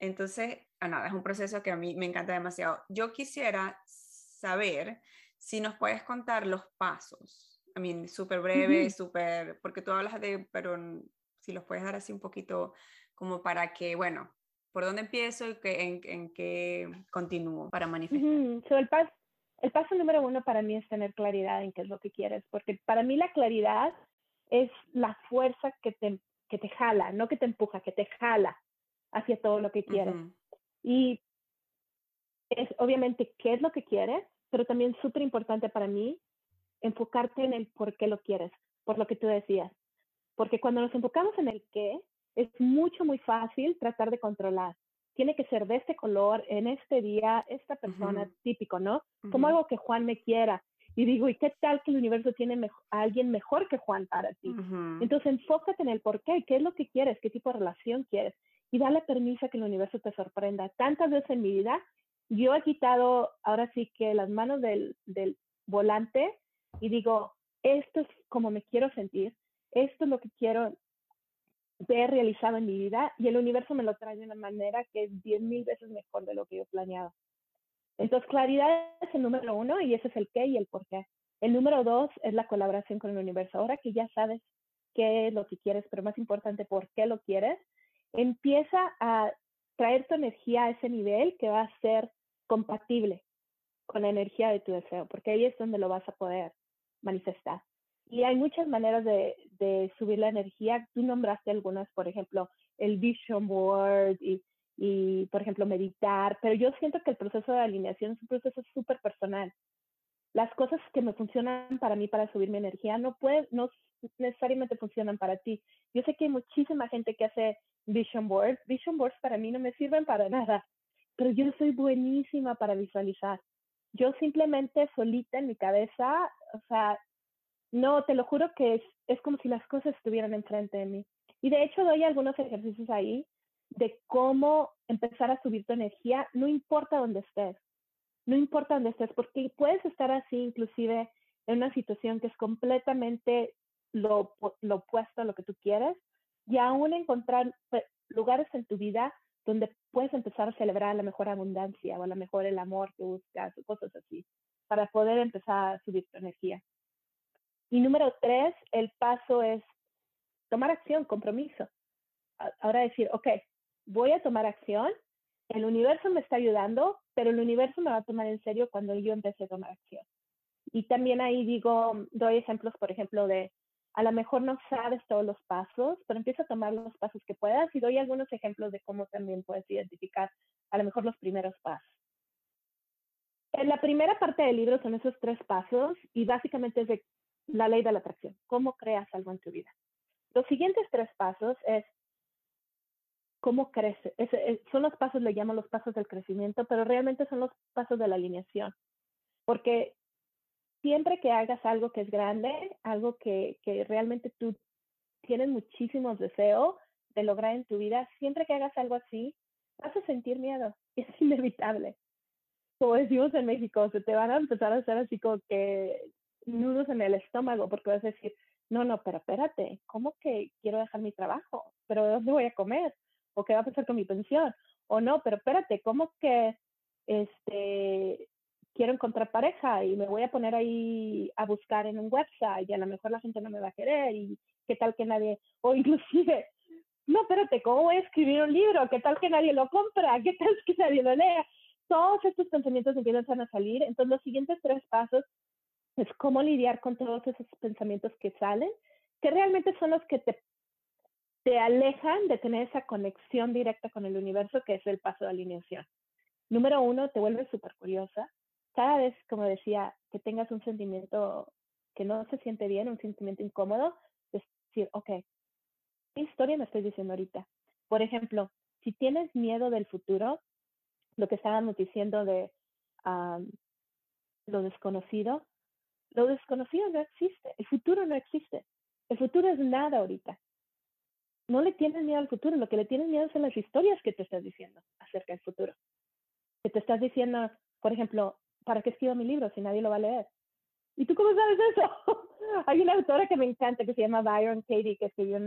Entonces, ah, nada, es un proceso que a mí me encanta demasiado. Yo quisiera saber si nos puedes contar los pasos. A mí, súper breve, súper, porque tú hablas de, pero si los puedes dar así un poquito como para que, bueno, ¿por dónde empiezo y que, en, qué continúo para manifestar? el, paso, El paso número uno para mí es tener claridad en qué es lo que quieres, porque para mí la claridad es la fuerza que te, que te jala, no que te empuja, que te jala hacia todo lo que quieres. Y es obviamente qué es lo que quieres, pero también súper importante para mí enfocarte en el por qué lo quieres, por lo que tú decías. Porque cuando nos enfocamos en el qué, es mucho, muy fácil tratar de controlar. Tiene que ser de este color, en este día, esta persona, típico, ¿no? Como algo que Juan me quiera. Y digo, ¿y qué tal que el universo tiene a alguien mejor que Juan para ti? Entonces enfócate en el por qué, qué es lo que quieres, qué tipo de relación quieres. Y dale permiso a que el universo te sorprenda. Tantas veces en mi vida, yo he quitado ahora sí que las manos del, del volante y digo, esto es como me quiero sentir, esto es lo que quiero ver realizado en mi vida y el universo me lo trae de una manera que es diez mil veces mejor de lo que yo he planeado. Entonces, claridad es el número uno y ese es el qué y el por qué. El número dos es la colaboración con el universo. Ahora que ya sabes qué es lo que quieres, pero más importante, por qué lo quieres, empieza a traer tu energía a ese nivel que va a ser compatible con la energía de tu deseo, porque ahí es donde lo vas a poder manifestar. Y hay muchas maneras de, de subir la energía. Tú nombraste algunas, por ejemplo, el vision board y, y, por ejemplo, meditar, pero yo siento que el proceso de alineación es un proceso súper personal. Las cosas que me funcionan para mí para subir mi energía no, puede, no necesariamente funcionan para ti. Yo sé que hay muchísima gente que hace vision boards. Vision boards para mí no me sirven para [laughs] nada, pero yo soy buenísima para visualizar. Yo simplemente solita en mi cabeza, o sea, no, te lo juro que es, es como si las cosas estuvieran enfrente de mí. Y de hecho doy algunos ejercicios ahí de cómo empezar a subir tu energía, no importa dónde estés, no importa dónde estés, porque puedes estar así inclusive en una situación que es completamente lo, lo opuesto a lo que tú quieres y aún encontrar lugares en tu vida donde puedes empezar a celebrar la mejor abundancia o a lo mejor el amor que buscas o cosas así, para poder empezar a subir tu energía. Y número tres, el paso es tomar acción, compromiso. Ahora decir, ok, voy a tomar acción, el universo me está ayudando, pero el universo me va a tomar en serio cuando yo empiece a tomar acción. Y también ahí digo, doy ejemplos, por ejemplo, de a lo mejor no sabes todos los pasos, pero empieza a tomar los pasos que puedas y doy algunos ejemplos de cómo también puedes identificar a lo mejor los primeros pasos. En la primera parte del libro son esos tres pasos y básicamente es de la ley de la atracción, cómo creas algo en tu vida. Los siguientes tres pasos es cómo crece. son los pasos, le llamo los pasos del crecimiento, pero realmente son los pasos de la alineación. Porque siempre que hagas algo que es grande, algo que, que realmente tú tienes muchísimos deseos de lograr en tu vida, siempre que hagas algo así, vas a sentir miedo. [laughs] Es inevitable. Como decimos en México, se te van a empezar a hacer así como que nudos en el estómago porque vas a decir, no, no, pero espérate, ¿cómo que quiero dejar mi trabajo? ¿Pero dónde voy a comer? ¿O qué va a pasar con mi pensión? O no, pero espérate, ¿cómo que este, quiero encontrar pareja y me voy a poner ahí a buscar en un website y a lo mejor la gente no me va a querer y qué tal que nadie, [laughs] o inclusive, no, espérate, ¿cómo voy a escribir un libro? ¿Qué tal que nadie lo compra? ¿Qué tal [laughs] que nadie lo lea? Todos estos pensamientos empiezan a salir. Entonces, los siguientes tres pasos es cómo lidiar con todos esos pensamientos que salen, que realmente son los que te, te alejan de tener esa conexión directa con el universo, que es el paso de alineación. Número uno, te vuelves súper curiosa, cada vez, como decía, que tengas un sentimiento que no se siente bien, un sentimiento incómodo, decir, ok, ¿qué historia me estoy diciendo ahorita? Por ejemplo, si tienes miedo del futuro, lo que estábamos diciendo de lo desconocido, lo desconocido no existe, el futuro no existe, el futuro es nada ahorita. No le tienes miedo al futuro, lo que le tienes miedo son las historias que te estás diciendo acerca del futuro. Que te estás diciendo, por ejemplo, ¿para qué escribo mi libro si nadie lo va a leer? ¿Y tú cómo sabes eso? [laughs] Hay una autora que me encanta que se llama Byron Katie, que escribió,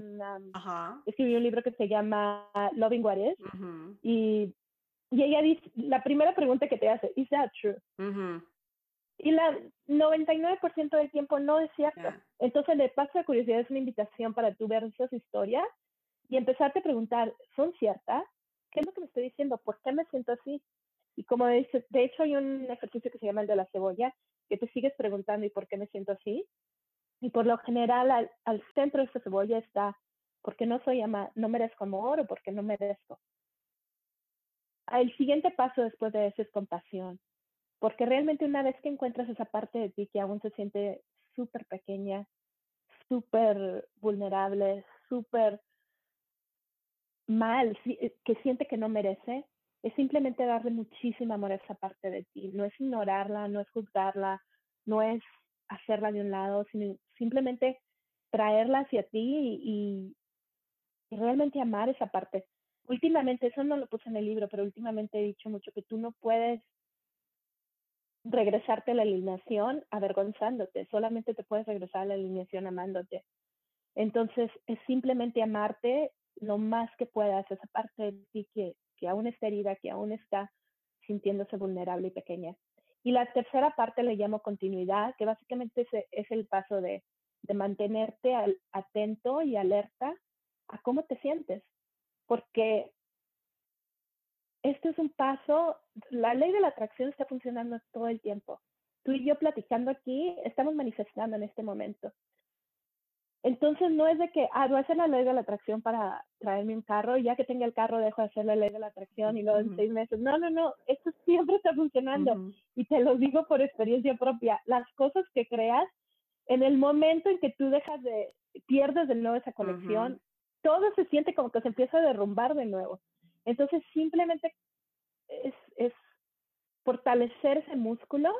escribió un libro que se llama Loving What Is. y, y, ella dice, la primera pregunta que te hace, ¿Is that true? Y la 99% del tiempo no es cierto. Entonces, el paso de curiosidad es una invitación para tú ver esas historias y empezarte a preguntar, ¿son ciertas? ¿Qué es lo que me estoy diciendo? ¿Por qué me siento así? Y como dice, de hecho hay un ejercicio que se llama el de la cebolla, que te sigues preguntando ¿y por qué me siento así? Y por lo general al, al centro de esa cebolla está ¿por qué no soy ama no merezco amor o por qué no merezco? El siguiente paso después de eso es compasión, porque realmente una vez que encuentras esa parte de ti que aún se siente súper pequeña, súper vulnerable, súper mal, eh, que siente que no merece, es simplemente darle muchísimo amor a esa parte de ti. No es ignorarla, no es juzgarla, no es hacerla de un lado, sino simplemente traerla hacia ti y, y realmente amar esa parte. Últimamente, eso no lo puse en el libro, pero últimamente he dicho mucho que tú no puedes regresarte a la alineación avergonzándote, solamente te puedes regresar a la alineación amándote. Entonces, es simplemente amarte lo más que puedas, esa parte de ti que, que aún está herida, que aún está sintiéndose vulnerable y pequeña. Y la tercera parte le llamo continuidad, que básicamente es, es el paso de, de mantenerte atento y alerta a cómo te sientes, porque esto es un paso, la ley de la atracción está funcionando todo el tiempo. Tú y yo platicando aquí, estamos manifestando en este momento. Entonces no es de que, ah, voy a hacer la ley de la atracción para traerme un carro y ya que tenga el carro dejo de hacer la ley de la atracción y luego en seis meses. No, no, no, esto siempre está funcionando y te lo digo por experiencia propia. Las cosas que creas, en el momento en que tú dejas de, pierdes de nuevo esa conexión, todo se siente como que se empieza a derrumbar de nuevo. Entonces simplemente es, es fortalecer ese músculo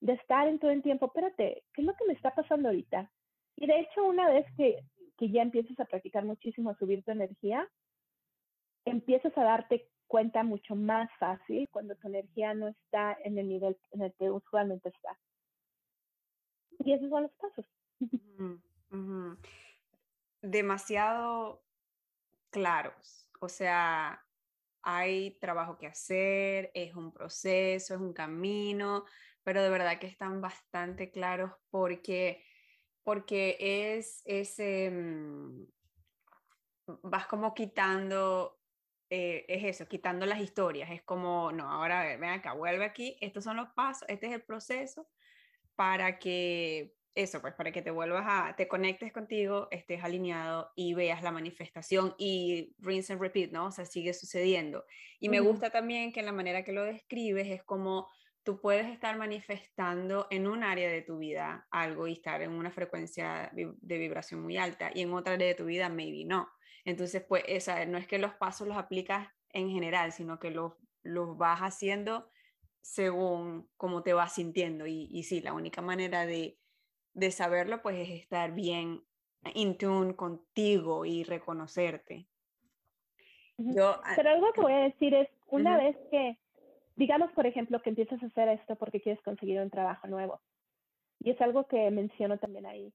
de estar en todo el tiempo, espérate, ¿qué es lo que me está pasando ahorita? Y de hecho, una vez que, que ya empiezas a practicar muchísimo, a subir tu energía, empiezas a darte cuenta mucho más fácil cuando tu energía no está en el nivel en el que usualmente está. Y esos son los pasos. [laughs] Demasiado claros. O sea, hay trabajo que hacer, es un proceso, es un camino, pero de verdad que están bastante claros porque, porque es ese, mm, vas como quitando, eh, es eso, quitando las historias, es como, no, ahora ven acá, vuelve aquí, estos son los pasos, este es el proceso para que eso, pues para que te vuelvas a, te conectes contigo, estés alineado y veas la manifestación y rinse and repeat, ¿no? O sea, sigue sucediendo. Y me gusta también que la manera que lo describes es como tú puedes estar manifestando en un área de tu vida algo y estar en una frecuencia de vibración muy alta y en otra área de tu vida maybe no. Entonces, pues, esa, no es que los pasos los aplicas en general, sino que los, los vas haciendo según cómo te vas sintiendo. Y, y sí, la única manera de de saberlo, pues es estar bien in tune contigo y reconocerte. Yo, ah, Pero algo que voy a decir es, una vez que, digamos, por ejemplo, que empiezas a hacer esto porque quieres conseguir un trabajo nuevo, y es algo que menciono también ahí.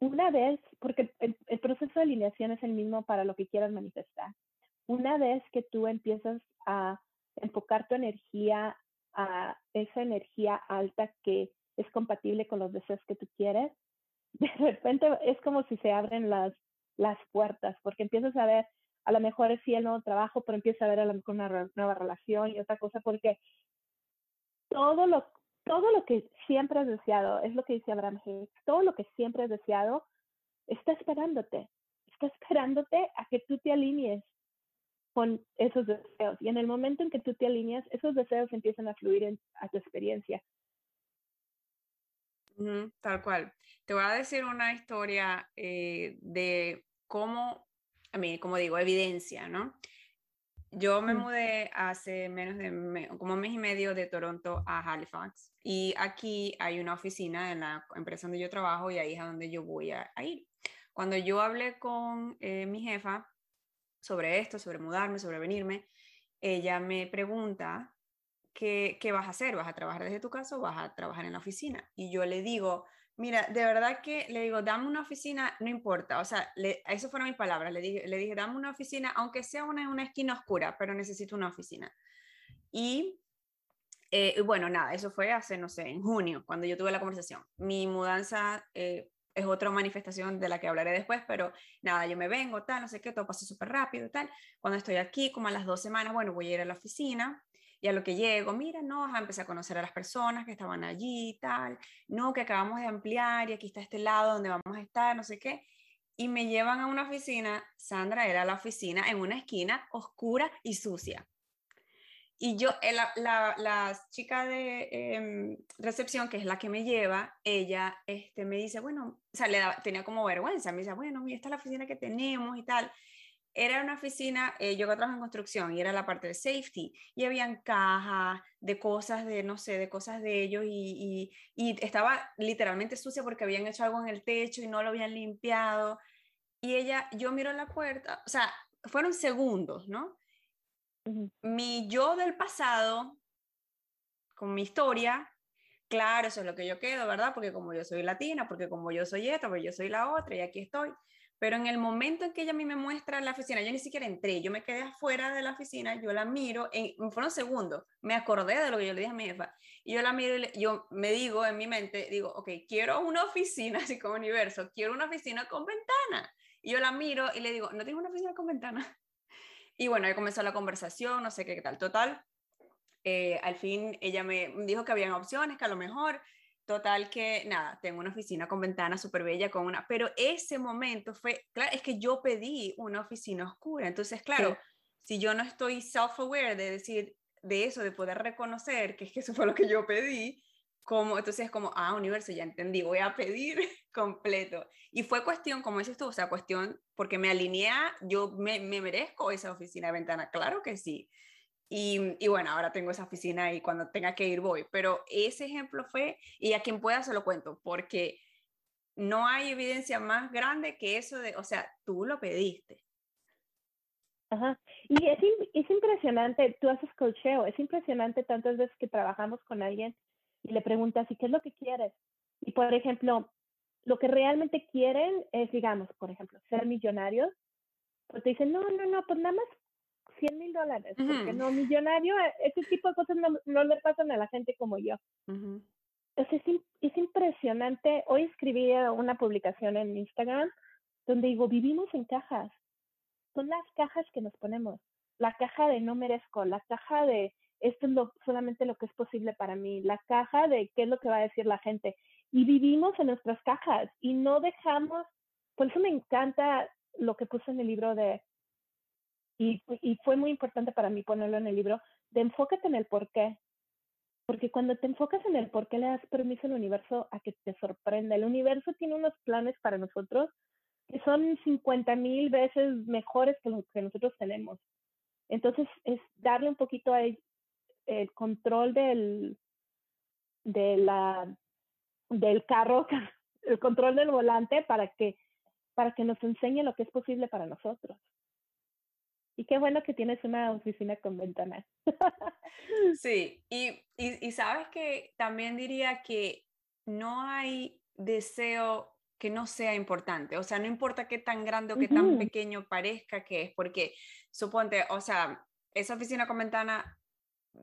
una vez, porque el, el, proceso de alineación es el mismo para lo que quieras manifestar. Una vez que tú empiezas a enfocar tu energía a esa energía alta que es compatible con los deseos que tú quieres, [laughs] de repente es como si se abren las, las puertas, porque empiezas a ver, a lo mejor es sí el nuevo trabajo, pero empiezas a ver a lo mejor una nueva relación y otra cosa, porque todo lo, todo lo que siempre has deseado, es lo que dice Abraham Hicks, todo lo que siempre has deseado está esperándote, está esperándote a que tú te alinees con esos deseos. Y en el momento en que tú te alineas, esos deseos empiezan a fluir en, a tu experiencia tal cual. Te voy a decir una historia eh, de cómo, a mí, como digo, evidencia, ¿no? Yo me mm. mudé hace menos de como un mes y medio de Toronto a Halifax y aquí hay una oficina en la empresa donde yo trabajo y ahí es a donde yo voy a, ir. Cuando yo hablé con eh, mi jefa sobre esto, sobre mudarme, sobre venirme, ella me pregunta ¿qué, vas a hacer? ¿Vas a trabajar desde tu casa o vas a trabajar en la oficina? Y yo le digo, mira, de verdad que le digo, dame una oficina, no importa, o sea, le, eso fueron mis palabras, le dije, le dije, dame una oficina, aunque sea una, una esquina oscura, pero necesito una oficina. Y eh, bueno, nada, eso fue hace, no sé, en junio, cuando yo tuve la conversación. Mi mudanza, eh, es otra manifestación de la que hablaré después, pero nada, yo me vengo, tal, no sé qué, todo pasa súper rápido, tal. Cuando estoy aquí, como a las dos semanas, bueno, voy a ir a la oficina y a lo que llego, mira, no, empecé a conocer a las personas que estaban allí y tal, no, que acabamos de ampliar y aquí está este lado donde vamos a estar, no sé qué. Y me llevan a una oficina, Sandra era la oficina en una esquina oscura y sucia. Y yo, eh, la, la, la chica de em, recepción, que es la que me lleva, ella este, me dice, bueno, o sea, le tenía como vergüenza, me dice, bueno, mira, esta es la oficina que tenemos y tal. Era una oficina, eh, yo que trabajo en construcción y era la parte de safety y habían cajas de cosas de, no sé, de cosas de ellos y, y, y estaba literalmente sucia porque habían hecho algo en el techo y no lo habían limpiado. Y ella, yo miro la puerta, o sea, fueron segundos, ¿no? Mi yo del pasado, con mi historia, claro, eso es lo que yo quedo, ¿verdad? Porque como yo soy latina, porque como yo soy esta, porque yo soy la otra y aquí estoy. Pero en el momento en que ella a mí me muestra la oficina, yo ni siquiera entré, yo me quedé afuera de la oficina, yo la miro, en, fueron segundos, me acordé de lo que yo le dije a mi jefa, y yo la miro y yo me digo en mi mente, digo, ok, quiero una oficina [laughs] así como universo, quiero una oficina con ventana. Y yo la miro y le digo, ¿no tengo una oficina con ventana? [laughs] Y bueno, ahí comenzó la conversación, no sé qué, tal. Total, eh, al fin ella me dijo que habían opciones, que a lo mejor, total que nada, tengo una oficina con ventana súper bella, con una, pero ese momento fue, claro, es que yo pedí una oficina oscura, entonces, claro, si yo no estoy self-aware de decir, de eso, de poder reconocer que es que eso fue lo que yo pedí, como, entonces es como, ah, universo, ya entendí, voy a pedir [laughs] completo. Y fue cuestión, como dices tú, o sea, cuestión, porque me alineé, yo me, me merezco esa oficina de ventana, claro que sí. Y, y, bueno, ahora tengo esa oficina y cuando tenga que ir voy. Pero ese ejemplo fue, y a quien pueda se lo cuento, porque no hay evidencia más grande que eso de, o sea, tú lo pediste. Ajá. Y es, es impresionante, tú haces cocheo, es impresionante tantas veces que trabajamos con alguien y le preguntas, ¿y qué es lo que quieres? Y por ejemplo, lo que realmente quieren es, digamos, por ejemplo, ser millonarios, pues te dicen, no, no, no, pues nada más 100 mil dólares, porque no, millonario, eh, ese tipo de cosas no, no le pasan a la gente como yo. Entonces es, es impresionante. Hoy escribí una publicación en Instagram donde digo, vivimos en cajas. Son las cajas que nos ponemos. La caja de no merezco, la caja de esto es lo, solamente lo que es posible para mí, la caja de qué es lo que va a decir la gente. Y vivimos en nuestras cajas y no dejamos, por eso me encanta lo que puse en el libro de, y, fue muy importante para mí ponerlo en el libro, de enfócate en el por qué. Porque cuando te enfocas en el por qué le das permiso al universo a que te sorprenda. El universo tiene unos planes para nosotros que son 50 mil veces mejores que los que nosotros tenemos. Entonces, es darle un poquito a, el control del, de la, del carro, [laughs] el control del volante para que, para que nos enseñe lo que es posible para nosotros. Y qué bueno que tienes una oficina con ventanas. [laughs] Sí, y, y, y, sabes que también diría que no hay deseo que no sea importante, o sea, no importa qué tan grande o qué tan pequeño parezca que es, porque suponte, o sea, esa oficina con ventana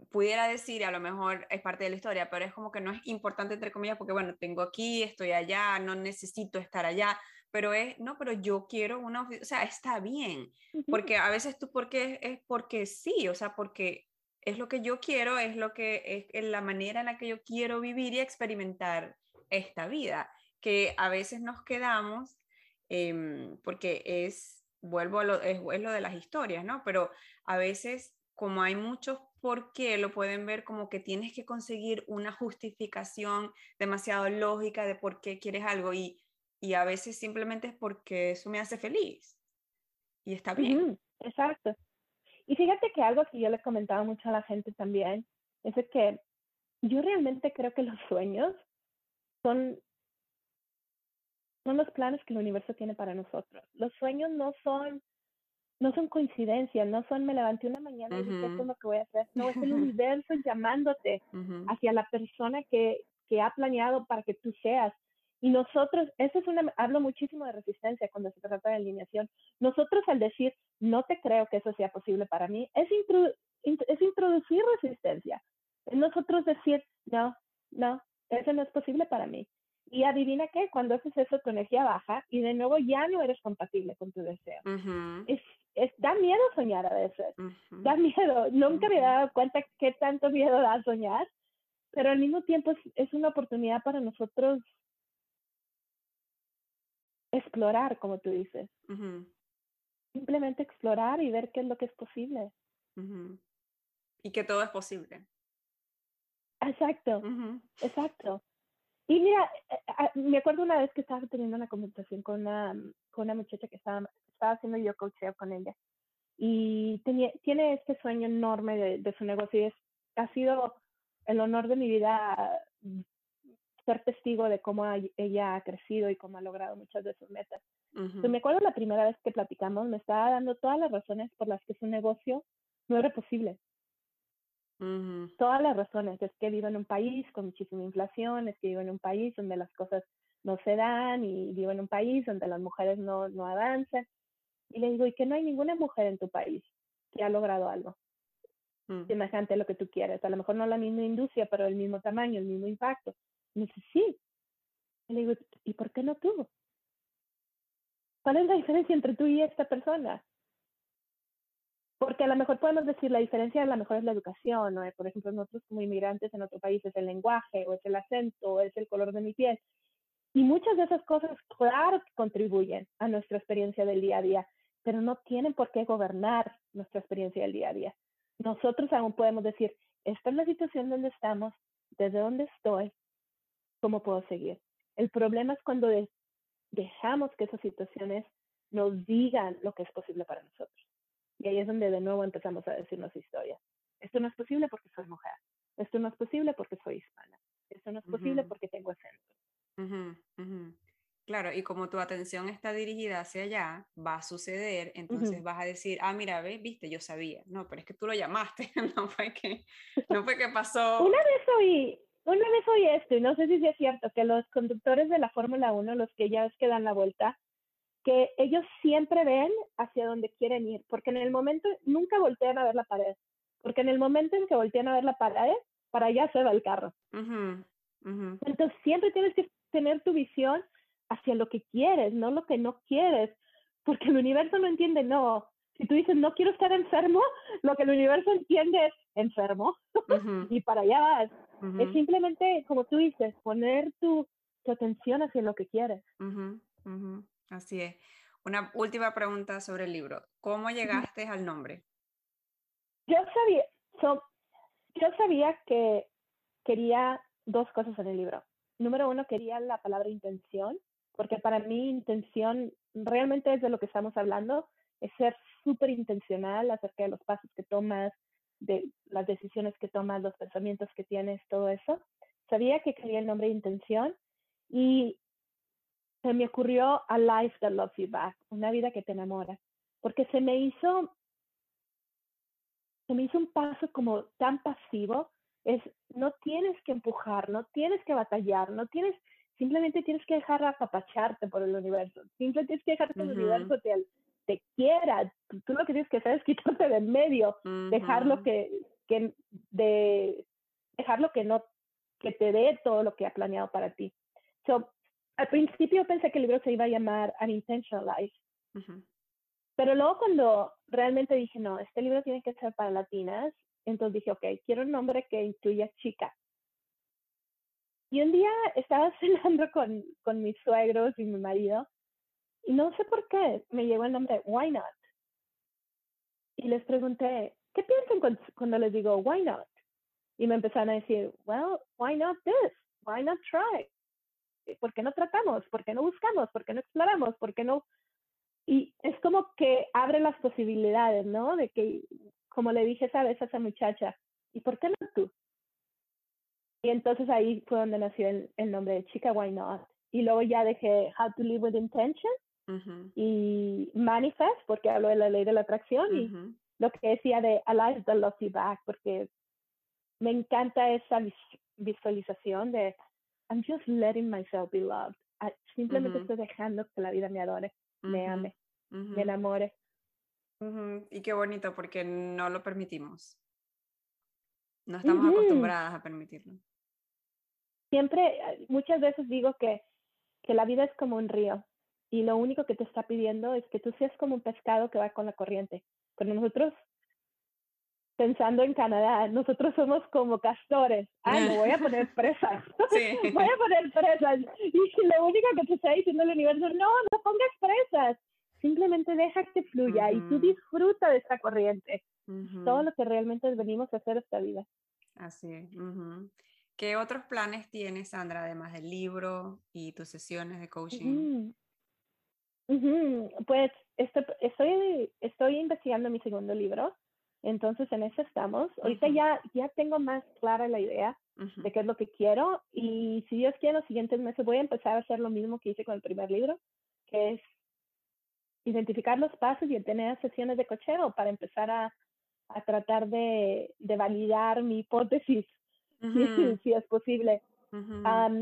pudiera decir, a lo mejor es parte de la historia, pero es como que no es importante, entre comillas, porque bueno, tengo aquí, estoy allá, no necesito estar allá, pero es, no, pero yo quiero una, o sea, está bien, porque a veces tú, porque es porque sí, o sea, porque es lo que yo quiero, es lo que es la manera en la que yo quiero vivir y experimentar esta vida, que a veces nos quedamos, em, porque es, vuelvo a lo, es, es lo de las historias, ¿no? Pero a veces, como hay muchos porque lo pueden ver como que tienes que conseguir una justificación demasiado lógica de por qué quieres algo y, y a veces simplemente es porque eso me hace feliz y está bien. exacto. Y fíjate que algo que yo le he comentado mucho a la gente también es que yo realmente creo que los [laughs] sueños son, son los planes que el universo tiene para nosotros. Los sueños no son no son coincidencias, no son me levanté una mañana y dije, esto es lo que voy a hacer. No, es el [laughs] universo llamándote hacia la persona que, que ha planeado para que tú seas. Y nosotros, eso es una, hablo muchísimo de resistencia cuando se trata de alineación. Nosotros al decir, no te creo que eso sea posible para mí, es, es introducir resistencia. Es nosotros decir, no, no, eso no es posible para mí. Y adivina qué, cuando haces eso tu energía baja y de nuevo ya no eres compatible con tu deseo. es, es, da miedo soñar a veces, da miedo. Nunca me he dado cuenta qué tanto miedo da soñar, pero al mismo tiempo es, es una oportunidad para nosotros explorar, como tú dices. Simplemente explorar y ver qué es lo que es posible. Y que todo es posible. Exacto, exacto. Y mira, eh, eh, me acuerdo una vez que estaba teniendo una conversación con una, con una muchacha que estaba, estaba haciendo yo coaching con ella. Y tenía, tiene este sueño enorme de, de su negocio y es, ha sido el honor de mi vida ser testigo de cómo ella ha crecido y cómo ha logrado muchas de sus metas. me acuerdo la primera vez que platicamos, me estaba dando todas las razones por las que su negocio no era posible. Todas las razones. Es que vivo en un país con muchísima inflación, es que vivo en un país donde las cosas no se dan y vivo en un país donde las mujeres no, no avanzan. Y le digo, y que no hay ninguna mujer en tu país que ha logrado algo mm. semejante a lo que tú quieres. A lo mejor no la misma industria, pero el mismo tamaño, el mismo impacto. Y dice, sí. Y le digo, ¿y por qué no tú? ¿Cuál es la diferencia entre tú y esta persona? Porque a lo mejor podemos decir la diferencia a lo mejor es la educación, ¿no? Por ejemplo, nosotros como inmigrantes en otro país es el lenguaje, o es el acento, o es el color de mi piel. Y muchas de esas cosas, claro contribuyen a nuestra experiencia del día a día, pero no tienen por qué gobernar nuestra experiencia del día a día. Nosotros aún podemos decir, esta es la situación donde estamos, desde dónde estoy, cómo puedo seguir. El problema es cuando dejamos que esas situaciones nos digan lo que es posible para nosotros. Y ahí es donde de nuevo empezamos a decirnos historias. Esto no es posible porque soy mujer. Esto no es posible porque soy hispana. Esto no es posible porque tengo acento. Claro, y como tu atención está dirigida hacia allá, va a suceder, entonces vas a decir, ah, mira, ve, viste, yo sabía. No, pero es que tú lo llamaste, [laughs] no fue que, no fue que pasó. Una vez oí, una vez oí esto, y no sé si es cierto, que los conductores de la Fórmula 1, los que ya es que dan la vuelta, que ellos siempre ven hacia donde quieren ir, porque en el momento, nunca voltean a ver la pared, porque en el momento en que voltean a ver la pared, para allá se va el carro. Entonces siempre tienes que tener tu visión hacia lo que quieres, no lo que no quieres, porque el universo no entiende, no, si tú dices no quiero estar enfermo, lo que el universo entiende es enfermo [laughs] y para allá vas. Es simplemente, como tú dices, poner tu, tu atención hacia lo que quieres. Así es. Una última pregunta sobre el libro. ¿Cómo llegaste al nombre? Yo sabía, yo sabía que quería dos cosas en el libro. Número uno, quería la palabra intención, porque para mí intención realmente es de lo que estamos hablando, es ser súper intencional acerca de los pasos que tomas, de las decisiones que tomas, los pensamientos que tienes, todo eso. Sabía que quería el nombre de intención y se me ocurrió A Life That Loves You Back, una vida que te enamora, porque se me hizo, se me hizo un paso como tan pasivo, es, no tienes que empujar, no tienes que batallar, no tienes, simplemente tienes que dejar apapacharte por el universo, simplemente tienes que dejar que el universo te, te quiera, tú lo que tienes que hacer es [laughs] quitarte de medio, dejar lo que, que, de, dejar lo que no, que te dé todo lo que ha planeado para ti. So, al principio pensé que el libro se iba a llamar An Intentional Life. Pero luego cuando realmente dije, no, este libro tiene que ser para latinas, entonces dije, ok, quiero un nombre que incluya chica. Y un día estaba [laughs] cenando con, con mis suegros y mi marido no sé por qué me llegó el nombre Why Not. Y les pregunté, ¿qué piensan cuando les digo Why Not? Y me empezaron a decir, well, why not this? Why not try? ¿Por qué no tratamos? ¿Por qué no buscamos? ¿Por qué no exploramos? ¿Por qué no? Y es como que abre las posibilidades, ¿no? De que, como le dije esa vez a esa muchacha, ¿y por qué no tú? Y entonces ahí fue donde nació el, el nombre de Chica Why Not. Y luego ya dejé How to Live with Intention y Manifest, porque hablo de la ley de la atracción, y lo que decía de Alive the Love You Back, porque me encanta esa visualización de I'm just letting myself be loved. Ah, simplemente estoy dejando que la vida me adore, me ame, me enamore. Y qué bonito porque no lo permitimos. No estamos acostumbradas a permitirlo. siempre, muchas veces digo que, que la vida es como un río y lo único que te está pidiendo es que tú seas como un pescado que va con la corriente. Pero nosotros, pensando en Canadá, nosotros somos como castores. Ah, me voy a poner [laughs] presas. [laughs] voy a poner presas. Y lo único que te está diciendo el universo, no, no pongas presas. Simplemente deja que fluya y tú disfruta de esa corriente. Todo lo que realmente venimos a hacer esta vida. Así es. ¿Qué otros planes tienes, Sandra, además del libro y tus sesiones de coaching? Pues estoy, estoy investigando mi segundo libro, entonces en eso estamos. Ahorita ya, ya tengo más clara la idea de qué es lo que quiero y si Dios quiere, los siguientes meses voy a empezar a hacer lo mismo que hice con el primer libro, que es identificar los pasos y tener sesiones de cocheo para empezar a, a tratar de, de, validar mi hipótesis, [laughs] si, es posible.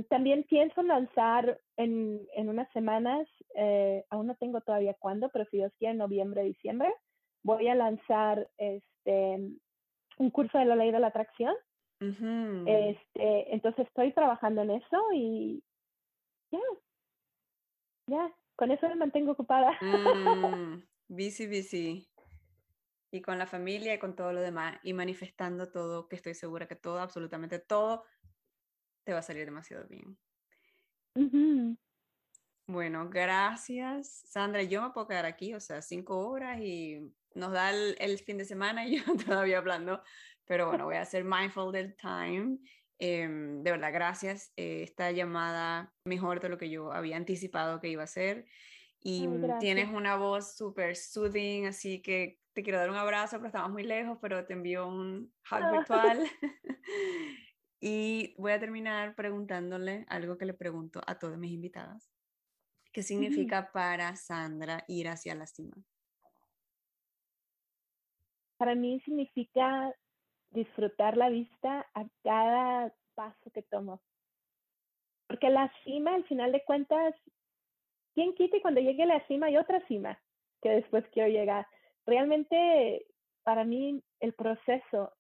También pienso lanzar en, en unas semanas, eh, aún no tengo todavía cuándo, pero si Dios quiere, noviembre, diciembre, voy a lanzar este, un curso de la ley de la atracción. este, entonces estoy trabajando en eso y ya, ya, con eso me mantengo ocupada. [laughs] Mm, busy, busy. Y con la familia y con todo lo demás y manifestando todo, que estoy segura que todo, absolutamente todo, te va a salir demasiado bien. Bueno, gracias, Sandra. Yo me puedo quedar aquí, o sea, cinco horas y nos da el, fin de semana y [laughs] yo todavía hablando, pero bueno, voy a ser mindful del time. Em, de verdad, gracias. Eh, esta llamada mejor de lo que yo había anticipado que iba a ser. Y tienes una voz súper soothing, así que te quiero dar un abrazo, pero estamos muy lejos, pero te envío un hug virtual. [laughs] [laughs] y voy a terminar preguntándole algo que le pregunto a todas mis invitadas. ¿Qué significa para Sandra ir hacia la cima? Para mí significa disfrutar la vista a cada paso que tomo. Porque la cima, al final de cuentas, ¿quién quite cuando llegue a la cima hay otra cima que después quiero llegar? Realmente, para mí, el proceso,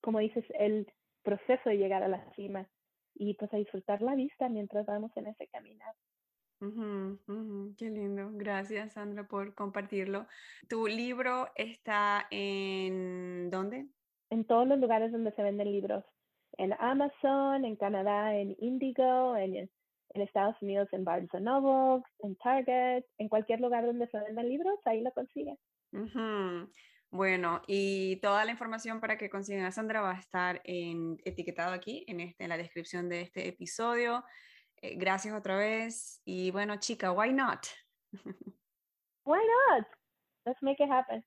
como dices, el proceso de llegar a la cima y pues a disfrutar la vista mientras vamos en ese caminar. qué lindo. Gracias, Sandra, por compartirlo. ¿Tu libro está en dónde? En todos los lugares donde se venden libros. En Amazon, en Canadá, en Indigo, en, en Estados Unidos, en Barnes Noble, en Target, en cualquier lugar donde se vendan libros, ahí lo consiguen. Bueno, y toda la información para que consigan a Sandra va a estar en, etiquetado aquí en, este, en la descripción de este episodio. Eh, gracias otra vez. Y bueno, chica, why not? [laughs] why not? Let's make it happen.